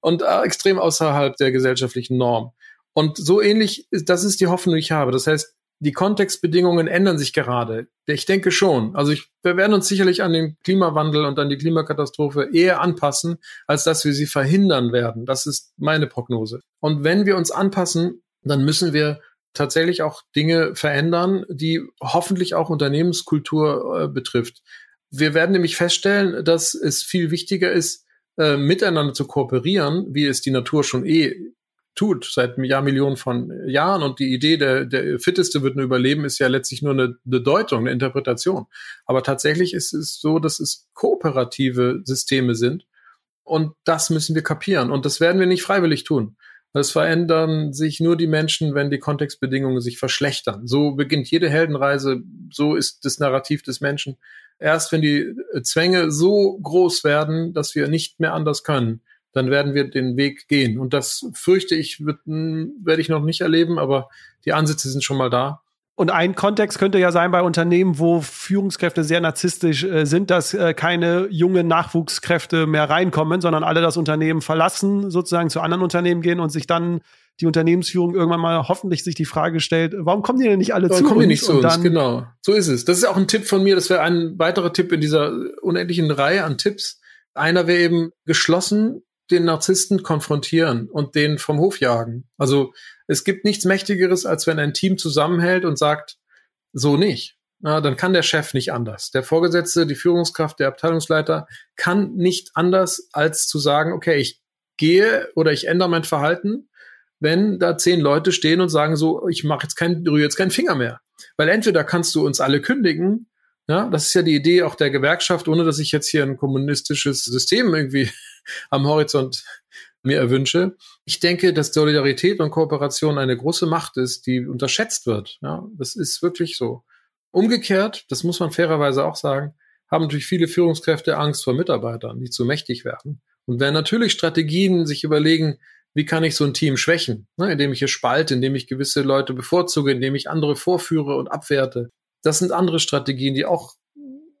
und äh, extrem außerhalb der gesellschaftlichen Norm. Und so ähnlich, das ist die Hoffnung, die ich habe. Das heißt, die Kontextbedingungen ändern sich gerade. Ich denke schon. Also ich, wir werden uns sicherlich an den Klimawandel und an die Klimakatastrophe eher anpassen, als dass wir sie verhindern werden. Das ist meine Prognose. Und wenn wir uns anpassen, dann müssen wir tatsächlich auch Dinge verändern, die hoffentlich auch Unternehmenskultur äh, betrifft. Wir werden nämlich feststellen, dass es viel wichtiger ist, äh, miteinander zu kooperieren, wie es die Natur schon eh tut seit Jahrmillionen von Jahren und die Idee, der, der Fitteste wird nur überleben, ist ja letztlich nur eine, eine Deutung, eine Interpretation. Aber tatsächlich ist es so, dass es kooperative Systeme sind und das müssen wir kapieren und das werden wir nicht freiwillig tun. Es verändern sich nur die Menschen, wenn die Kontextbedingungen sich verschlechtern. So beginnt jede Heldenreise, so ist das Narrativ des Menschen. Erst wenn die Zwänge so groß werden, dass wir nicht mehr anders können, dann werden wir den Weg gehen. Und das fürchte ich, wird, hm, werde ich noch nicht erleben, aber die Ansätze sind schon mal da. Und ein Kontext könnte ja sein bei Unternehmen, wo Führungskräfte sehr narzisstisch äh, sind, dass äh, keine jungen Nachwuchskräfte mehr reinkommen, sondern alle das Unternehmen verlassen, sozusagen zu anderen Unternehmen gehen und sich dann die Unternehmensführung irgendwann mal hoffentlich sich die Frage stellt, warum kommen die denn nicht alle warum zu kommen uns? die nicht zu uns? Genau. So ist es. Das ist auch ein Tipp von mir. Das wäre ein weiterer Tipp in dieser unendlichen Reihe an Tipps. Einer wäre eben geschlossen den Narzissten konfrontieren und den vom Hof jagen. Also es gibt nichts Mächtigeres, als wenn ein Team zusammenhält und sagt, so nicht. Na, dann kann der Chef nicht anders. Der Vorgesetzte, die Führungskraft, der Abteilungsleiter kann nicht anders, als zu sagen, okay, ich gehe oder ich ändere mein Verhalten, wenn da zehn Leute stehen und sagen so, ich mache jetzt kein, rühre jetzt keinen Finger mehr. Weil entweder kannst du uns alle kündigen, ja, das ist ja die Idee auch der Gewerkschaft, ohne dass ich jetzt hier ein kommunistisches System irgendwie am Horizont mir erwünsche. Ich denke, dass Solidarität und Kooperation eine große Macht ist, die unterschätzt wird. Ja, das ist wirklich so. Umgekehrt, das muss man fairerweise auch sagen, haben natürlich viele Führungskräfte Angst vor Mitarbeitern, die zu mächtig werden. Und werden natürlich Strategien sich überlegen, wie kann ich so ein Team schwächen, ne, indem ich hier spalte, indem ich gewisse Leute bevorzuge, indem ich andere vorführe und abwerte. Das sind andere Strategien, die auch,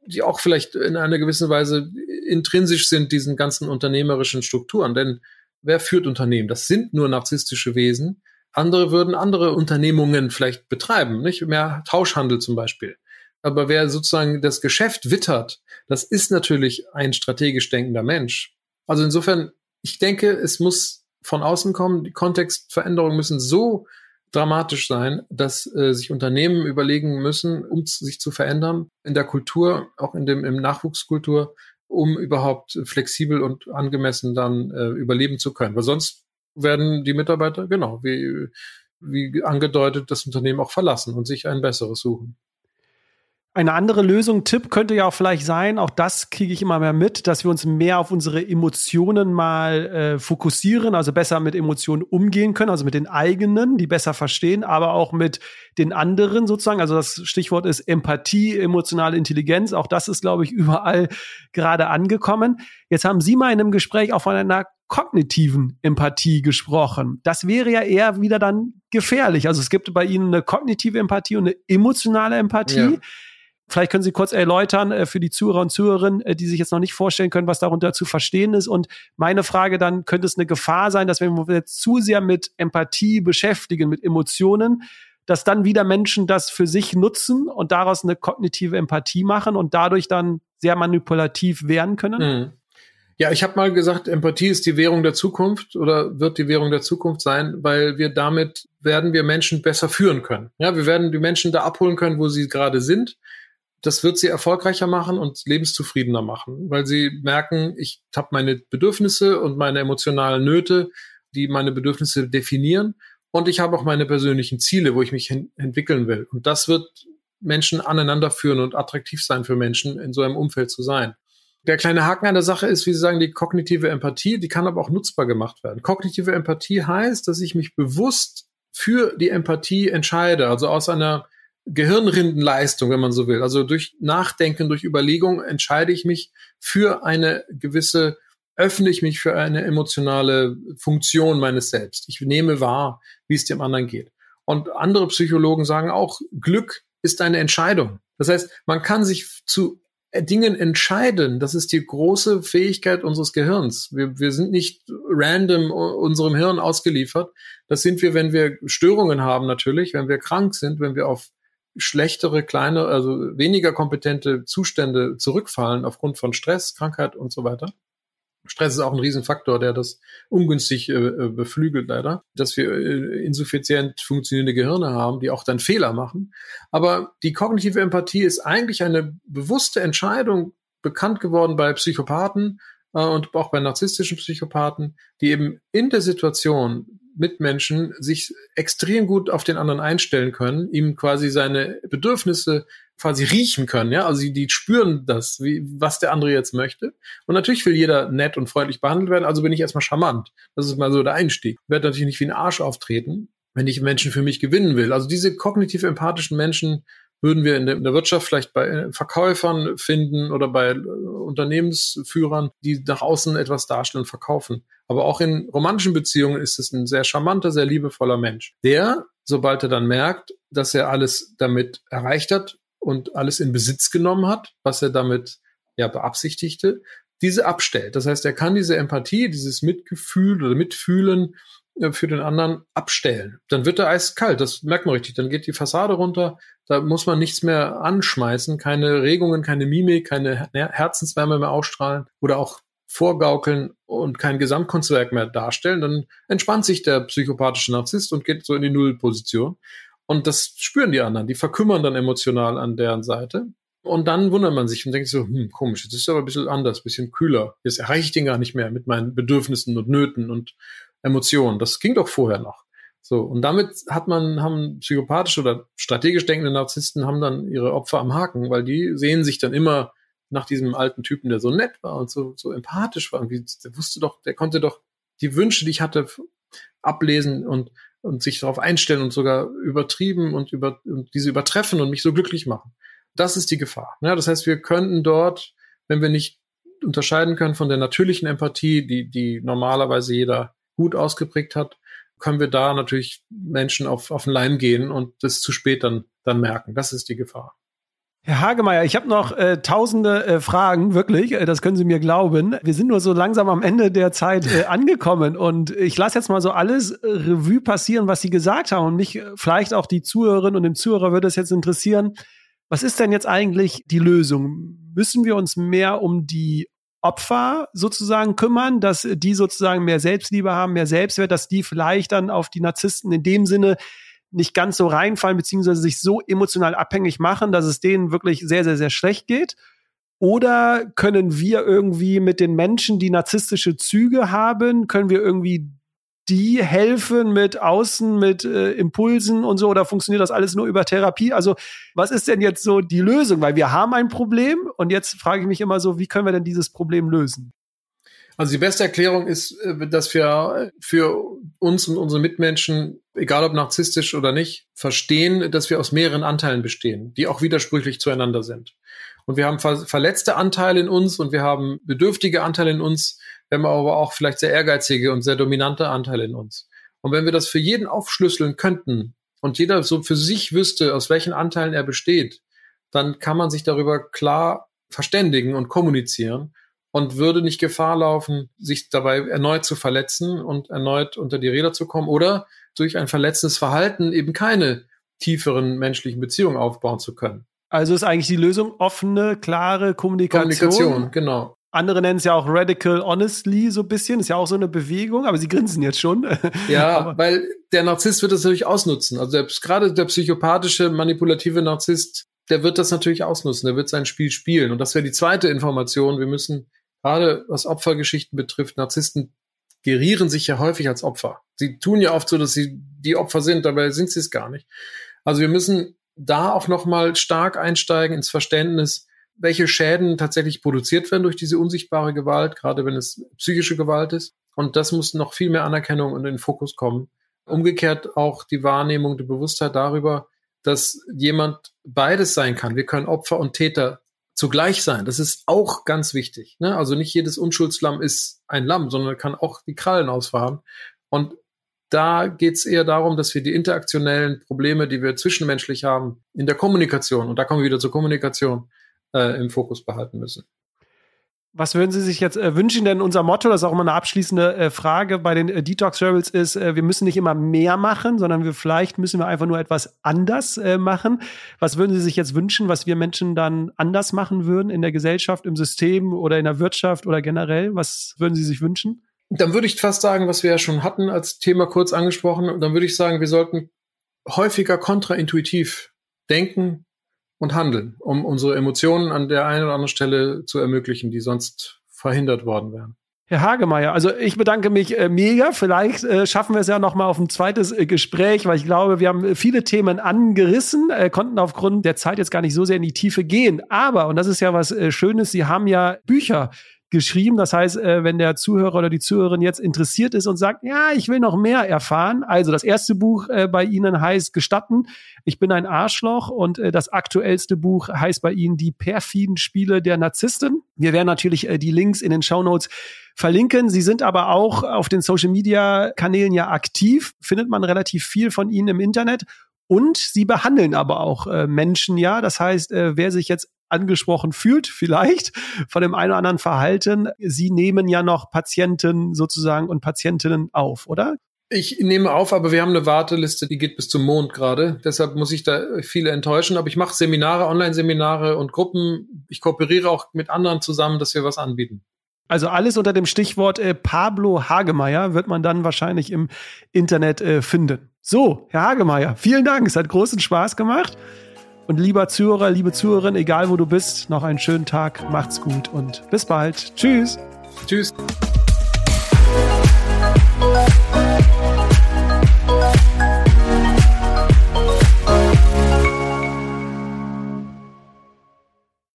die auch vielleicht in einer gewissen Weise intrinsisch sind diesen ganzen unternehmerischen Strukturen. Denn wer führt Unternehmen? Das sind nur narzisstische Wesen. Andere würden andere Unternehmungen vielleicht betreiben, nicht mehr Tauschhandel zum Beispiel. Aber wer sozusagen das Geschäft wittert, das ist natürlich ein strategisch denkender Mensch. Also insofern, ich denke, es muss von außen kommen. Die Kontextveränderungen müssen so dramatisch sein, dass äh, sich Unternehmen überlegen müssen, um sich zu verändern in der Kultur, auch in dem im Nachwuchskultur, um überhaupt flexibel und angemessen dann äh, überleben zu können. Weil sonst werden die Mitarbeiter genau wie wie angedeutet das Unternehmen auch verlassen und sich ein besseres suchen. Eine andere Lösung, Tipp könnte ja auch vielleicht sein, auch das kriege ich immer mehr mit, dass wir uns mehr auf unsere Emotionen mal äh, fokussieren, also besser mit Emotionen umgehen können, also mit den eigenen, die besser verstehen, aber auch mit den anderen sozusagen. Also das Stichwort ist Empathie, emotionale Intelligenz. Auch das ist, glaube ich, überall gerade angekommen. Jetzt haben Sie mal in einem Gespräch auch von einer kognitiven Empathie gesprochen. Das wäre ja eher wieder dann gefährlich. Also es gibt bei Ihnen eine kognitive Empathie und eine emotionale Empathie. Ja. Vielleicht können Sie kurz erläutern äh, für die Zuhörer und Zuhörerinnen, äh, die sich jetzt noch nicht vorstellen können, was darunter zu verstehen ist. Und meine Frage dann, könnte es eine Gefahr sein, dass wenn wir jetzt zu sehr mit Empathie beschäftigen, mit Emotionen, dass dann wieder Menschen das für sich nutzen und daraus eine kognitive Empathie machen und dadurch dann sehr manipulativ werden können? Mhm. Ja, ich habe mal gesagt, Empathie ist die Währung der Zukunft oder wird die Währung der Zukunft sein, weil wir damit werden wir Menschen besser führen können. Ja, wir werden die Menschen da abholen können, wo sie gerade sind. Das wird sie erfolgreicher machen und lebenszufriedener machen, weil sie merken, ich habe meine Bedürfnisse und meine emotionalen Nöte, die meine Bedürfnisse definieren. Und ich habe auch meine persönlichen Ziele, wo ich mich entwickeln will. Und das wird Menschen aneinander führen und attraktiv sein für Menschen, in so einem Umfeld zu sein. Der kleine Haken an der Sache ist, wie Sie sagen, die kognitive Empathie, die kann aber auch nutzbar gemacht werden. Kognitive Empathie heißt, dass ich mich bewusst für die Empathie entscheide, also aus einer Gehirnrindenleistung, wenn man so will. Also durch Nachdenken, durch Überlegung entscheide ich mich für eine gewisse, öffne ich mich für eine emotionale Funktion meines Selbst. Ich nehme wahr, wie es dem anderen geht. Und andere Psychologen sagen auch, Glück ist eine Entscheidung. Das heißt, man kann sich zu Dingen entscheiden. Das ist die große Fähigkeit unseres Gehirns. Wir, wir sind nicht random unserem Hirn ausgeliefert. Das sind wir, wenn wir Störungen haben natürlich, wenn wir krank sind, wenn wir auf schlechtere, kleine, also weniger kompetente Zustände zurückfallen aufgrund von Stress, Krankheit und so weiter. Stress ist auch ein Riesenfaktor, der das ungünstig äh, beflügelt leider, dass wir äh, insuffizient funktionierende Gehirne haben, die auch dann Fehler machen. Aber die kognitive Empathie ist eigentlich eine bewusste Entscheidung, bekannt geworden bei Psychopathen äh, und auch bei narzisstischen Psychopathen, die eben in der Situation mit Menschen sich extrem gut auf den anderen einstellen können, ihm quasi seine Bedürfnisse quasi riechen können, ja, also die, die spüren das, wie, was der andere jetzt möchte. Und natürlich will jeder nett und freundlich behandelt werden, also bin ich erstmal charmant. Das ist mal so der Einstieg. Ich werde natürlich nicht wie ein Arsch auftreten, wenn ich Menschen für mich gewinnen will. Also diese kognitiv empathischen Menschen würden wir in der, Wirtschaft vielleicht bei Verkäufern finden oder bei Unternehmensführern, die nach außen etwas darstellen und verkaufen. Aber auch in romantischen Beziehungen ist es ein sehr charmanter, sehr liebevoller Mensch, der, sobald er dann merkt, dass er alles damit erreicht hat und alles in Besitz genommen hat, was er damit ja beabsichtigte, diese abstellt. Das heißt, er kann diese Empathie, dieses Mitgefühl oder Mitfühlen äh, für den anderen abstellen. Dann wird er eiskalt, das merkt man richtig. Dann geht die Fassade runter, da muss man nichts mehr anschmeißen, keine Regungen, keine Mimik, keine Herzenswärme mehr ausstrahlen oder auch vorgaukeln und kein Gesamtkunstwerk mehr darstellen. Dann entspannt sich der psychopathische Narzisst und geht so in die Nullposition. Und das spüren die anderen, die verkümmern dann emotional an deren Seite. Und dann wundert man sich und denkt so, hm, komisch, jetzt ist aber ein bisschen anders, ein bisschen kühler. Jetzt erreiche ich den gar nicht mehr mit meinen Bedürfnissen und Nöten und Emotionen. Das ging doch vorher noch. So, und damit hat man, haben psychopathische oder strategisch denkende Narzissten haben dann ihre Opfer am Haken, weil die sehen sich dann immer nach diesem alten Typen, der so nett war und so, so empathisch war. Und der wusste doch, der konnte doch die Wünsche, die ich hatte, ablesen und, und sich darauf einstellen und sogar übertrieben und, über, und diese übertreffen und mich so glücklich machen. Das ist die Gefahr. Ja, das heißt, wir könnten dort, wenn wir nicht unterscheiden können von der natürlichen Empathie, die, die normalerweise jeder gut ausgeprägt hat, können wir da natürlich Menschen auf, auf den Leim gehen und das zu spät dann, dann merken. Das ist die Gefahr. Herr Hagemeier, ich habe noch äh, tausende äh, Fragen, wirklich, äh, das können Sie mir glauben. Wir sind nur so langsam am Ende der Zeit äh, angekommen und ich lasse jetzt mal so alles äh, Revue passieren, was Sie gesagt haben und mich äh, vielleicht auch die Zuhörerinnen und den Zuhörer würde es jetzt interessieren. Was ist denn jetzt eigentlich die Lösung? Müssen wir uns mehr um die Opfer sozusagen kümmern, dass die sozusagen mehr Selbstliebe haben, mehr Selbstwert, dass die vielleicht dann auf die Narzissten in dem Sinne nicht ganz so reinfallen, beziehungsweise sich so emotional abhängig machen, dass es denen wirklich sehr, sehr, sehr schlecht geht? Oder können wir irgendwie mit den Menschen, die narzisstische Züge haben, können wir irgendwie die helfen mit Außen, mit äh, Impulsen und so, oder funktioniert das alles nur über Therapie? Also, was ist denn jetzt so die Lösung? Weil wir haben ein Problem und jetzt frage ich mich immer so, wie können wir denn dieses Problem lösen? Also die beste Erklärung ist, äh, dass wir für uns und unsere Mitmenschen, egal ob narzisstisch oder nicht, verstehen, dass wir aus mehreren Anteilen bestehen, die auch widersprüchlich zueinander sind. Und wir haben verletzte Anteile in uns und wir haben bedürftige Anteile in uns, wir haben aber auch vielleicht sehr ehrgeizige und sehr dominante Anteile in uns. Und wenn wir das für jeden aufschlüsseln könnten und jeder so für sich wüsste, aus welchen Anteilen er besteht, dann kann man sich darüber klar verständigen und kommunizieren und würde nicht Gefahr laufen, sich dabei erneut zu verletzen und erneut unter die Räder zu kommen oder durch ein verletzendes Verhalten eben keine tieferen menschlichen Beziehungen aufbauen zu können. Also ist eigentlich die Lösung offene, klare Kommunikation. Kommunikation, genau. Andere nennen es ja auch Radical Honestly so ein bisschen. Ist ja auch so eine Bewegung, aber sie grinsen jetzt schon. Ja, weil der Narzisst wird das natürlich ausnutzen. Also der, gerade der psychopathische, manipulative Narzisst, der wird das natürlich ausnutzen. Der wird sein Spiel spielen. Und das wäre die zweite Information. Wir müssen gerade was Opfergeschichten betrifft, Narzissten gerieren sich ja häufig als Opfer. Sie tun ja oft so, dass sie die Opfer sind, dabei sind sie es gar nicht. Also wir müssen da auch nochmal stark einsteigen ins Verständnis, welche Schäden tatsächlich produziert werden durch diese unsichtbare Gewalt, gerade wenn es psychische Gewalt ist. Und das muss noch viel mehr Anerkennung und in den Fokus kommen. Umgekehrt auch die Wahrnehmung, die Bewusstheit darüber, dass jemand beides sein kann. Wir können Opfer und Täter zugleich sein. Das ist auch ganz wichtig. Ne? Also nicht jedes Unschuldslamm ist ein Lamm, sondern kann auch die Krallen ausfahren. Und da geht es eher darum, dass wir die interaktionellen Probleme, die wir zwischenmenschlich haben, in der Kommunikation, und da kommen wir wieder zur Kommunikation, äh, im Fokus behalten müssen. Was würden Sie sich jetzt äh, wünschen? Denn unser Motto, das ist auch immer eine abschließende äh, Frage bei den äh, Detox Rebels, ist, äh, wir müssen nicht immer mehr machen, sondern wir vielleicht müssen wir einfach nur etwas anders äh, machen. Was würden Sie sich jetzt wünschen, was wir Menschen dann anders machen würden in der Gesellschaft, im System oder in der Wirtschaft oder generell? Was würden Sie sich wünschen? Dann würde ich fast sagen, was wir ja schon hatten als Thema kurz angesprochen. Dann würde ich sagen, wir sollten häufiger kontraintuitiv denken, und handeln, um unsere Emotionen an der einen oder anderen Stelle zu ermöglichen, die sonst verhindert worden wären. Herr Hagemeier, also ich bedanke mich äh, mega. Vielleicht äh, schaffen wir es ja noch mal auf ein zweites äh, Gespräch, weil ich glaube, wir haben viele Themen angerissen, äh, konnten aufgrund der Zeit jetzt gar nicht so sehr in die Tiefe gehen. Aber, und das ist ja was äh, Schönes, Sie haben ja Bücher geschrieben. Das heißt, äh, wenn der Zuhörer oder die Zuhörerin jetzt interessiert ist und sagt, ja, ich will noch mehr erfahren. Also das erste Buch äh, bei Ihnen heißt Gestatten. Ich bin ein Arschloch und äh, das aktuellste Buch heißt bei Ihnen Die perfiden Spiele der Narzissten. Wir werden natürlich die Links in den Show Notes verlinken. Sie sind aber auch auf den Social Media Kanälen ja aktiv. Findet man relativ viel von Ihnen im Internet. Und sie behandeln aber auch äh, Menschen ja. Das heißt, äh, wer sich jetzt angesprochen fühlt, vielleicht von dem einen oder anderen Verhalten. Sie nehmen ja noch Patienten sozusagen und Patientinnen auf, oder? Ich nehme auf, aber wir haben eine Warteliste, die geht bis zum Mond gerade. Deshalb muss ich da viele enttäuschen. Aber ich mache Seminare, Online-Seminare und Gruppen. Ich kooperiere auch mit anderen zusammen, dass wir was anbieten. Also alles unter dem Stichwort äh, Pablo Hagemeyer wird man dann wahrscheinlich im Internet äh, finden. So, Herr Hagemeyer, vielen Dank. Es hat großen Spaß gemacht. Und lieber Zuhörer, liebe Zuhörerin, egal wo du bist, noch einen schönen Tag. Macht's gut und bis bald. Tschüss. Tschüss.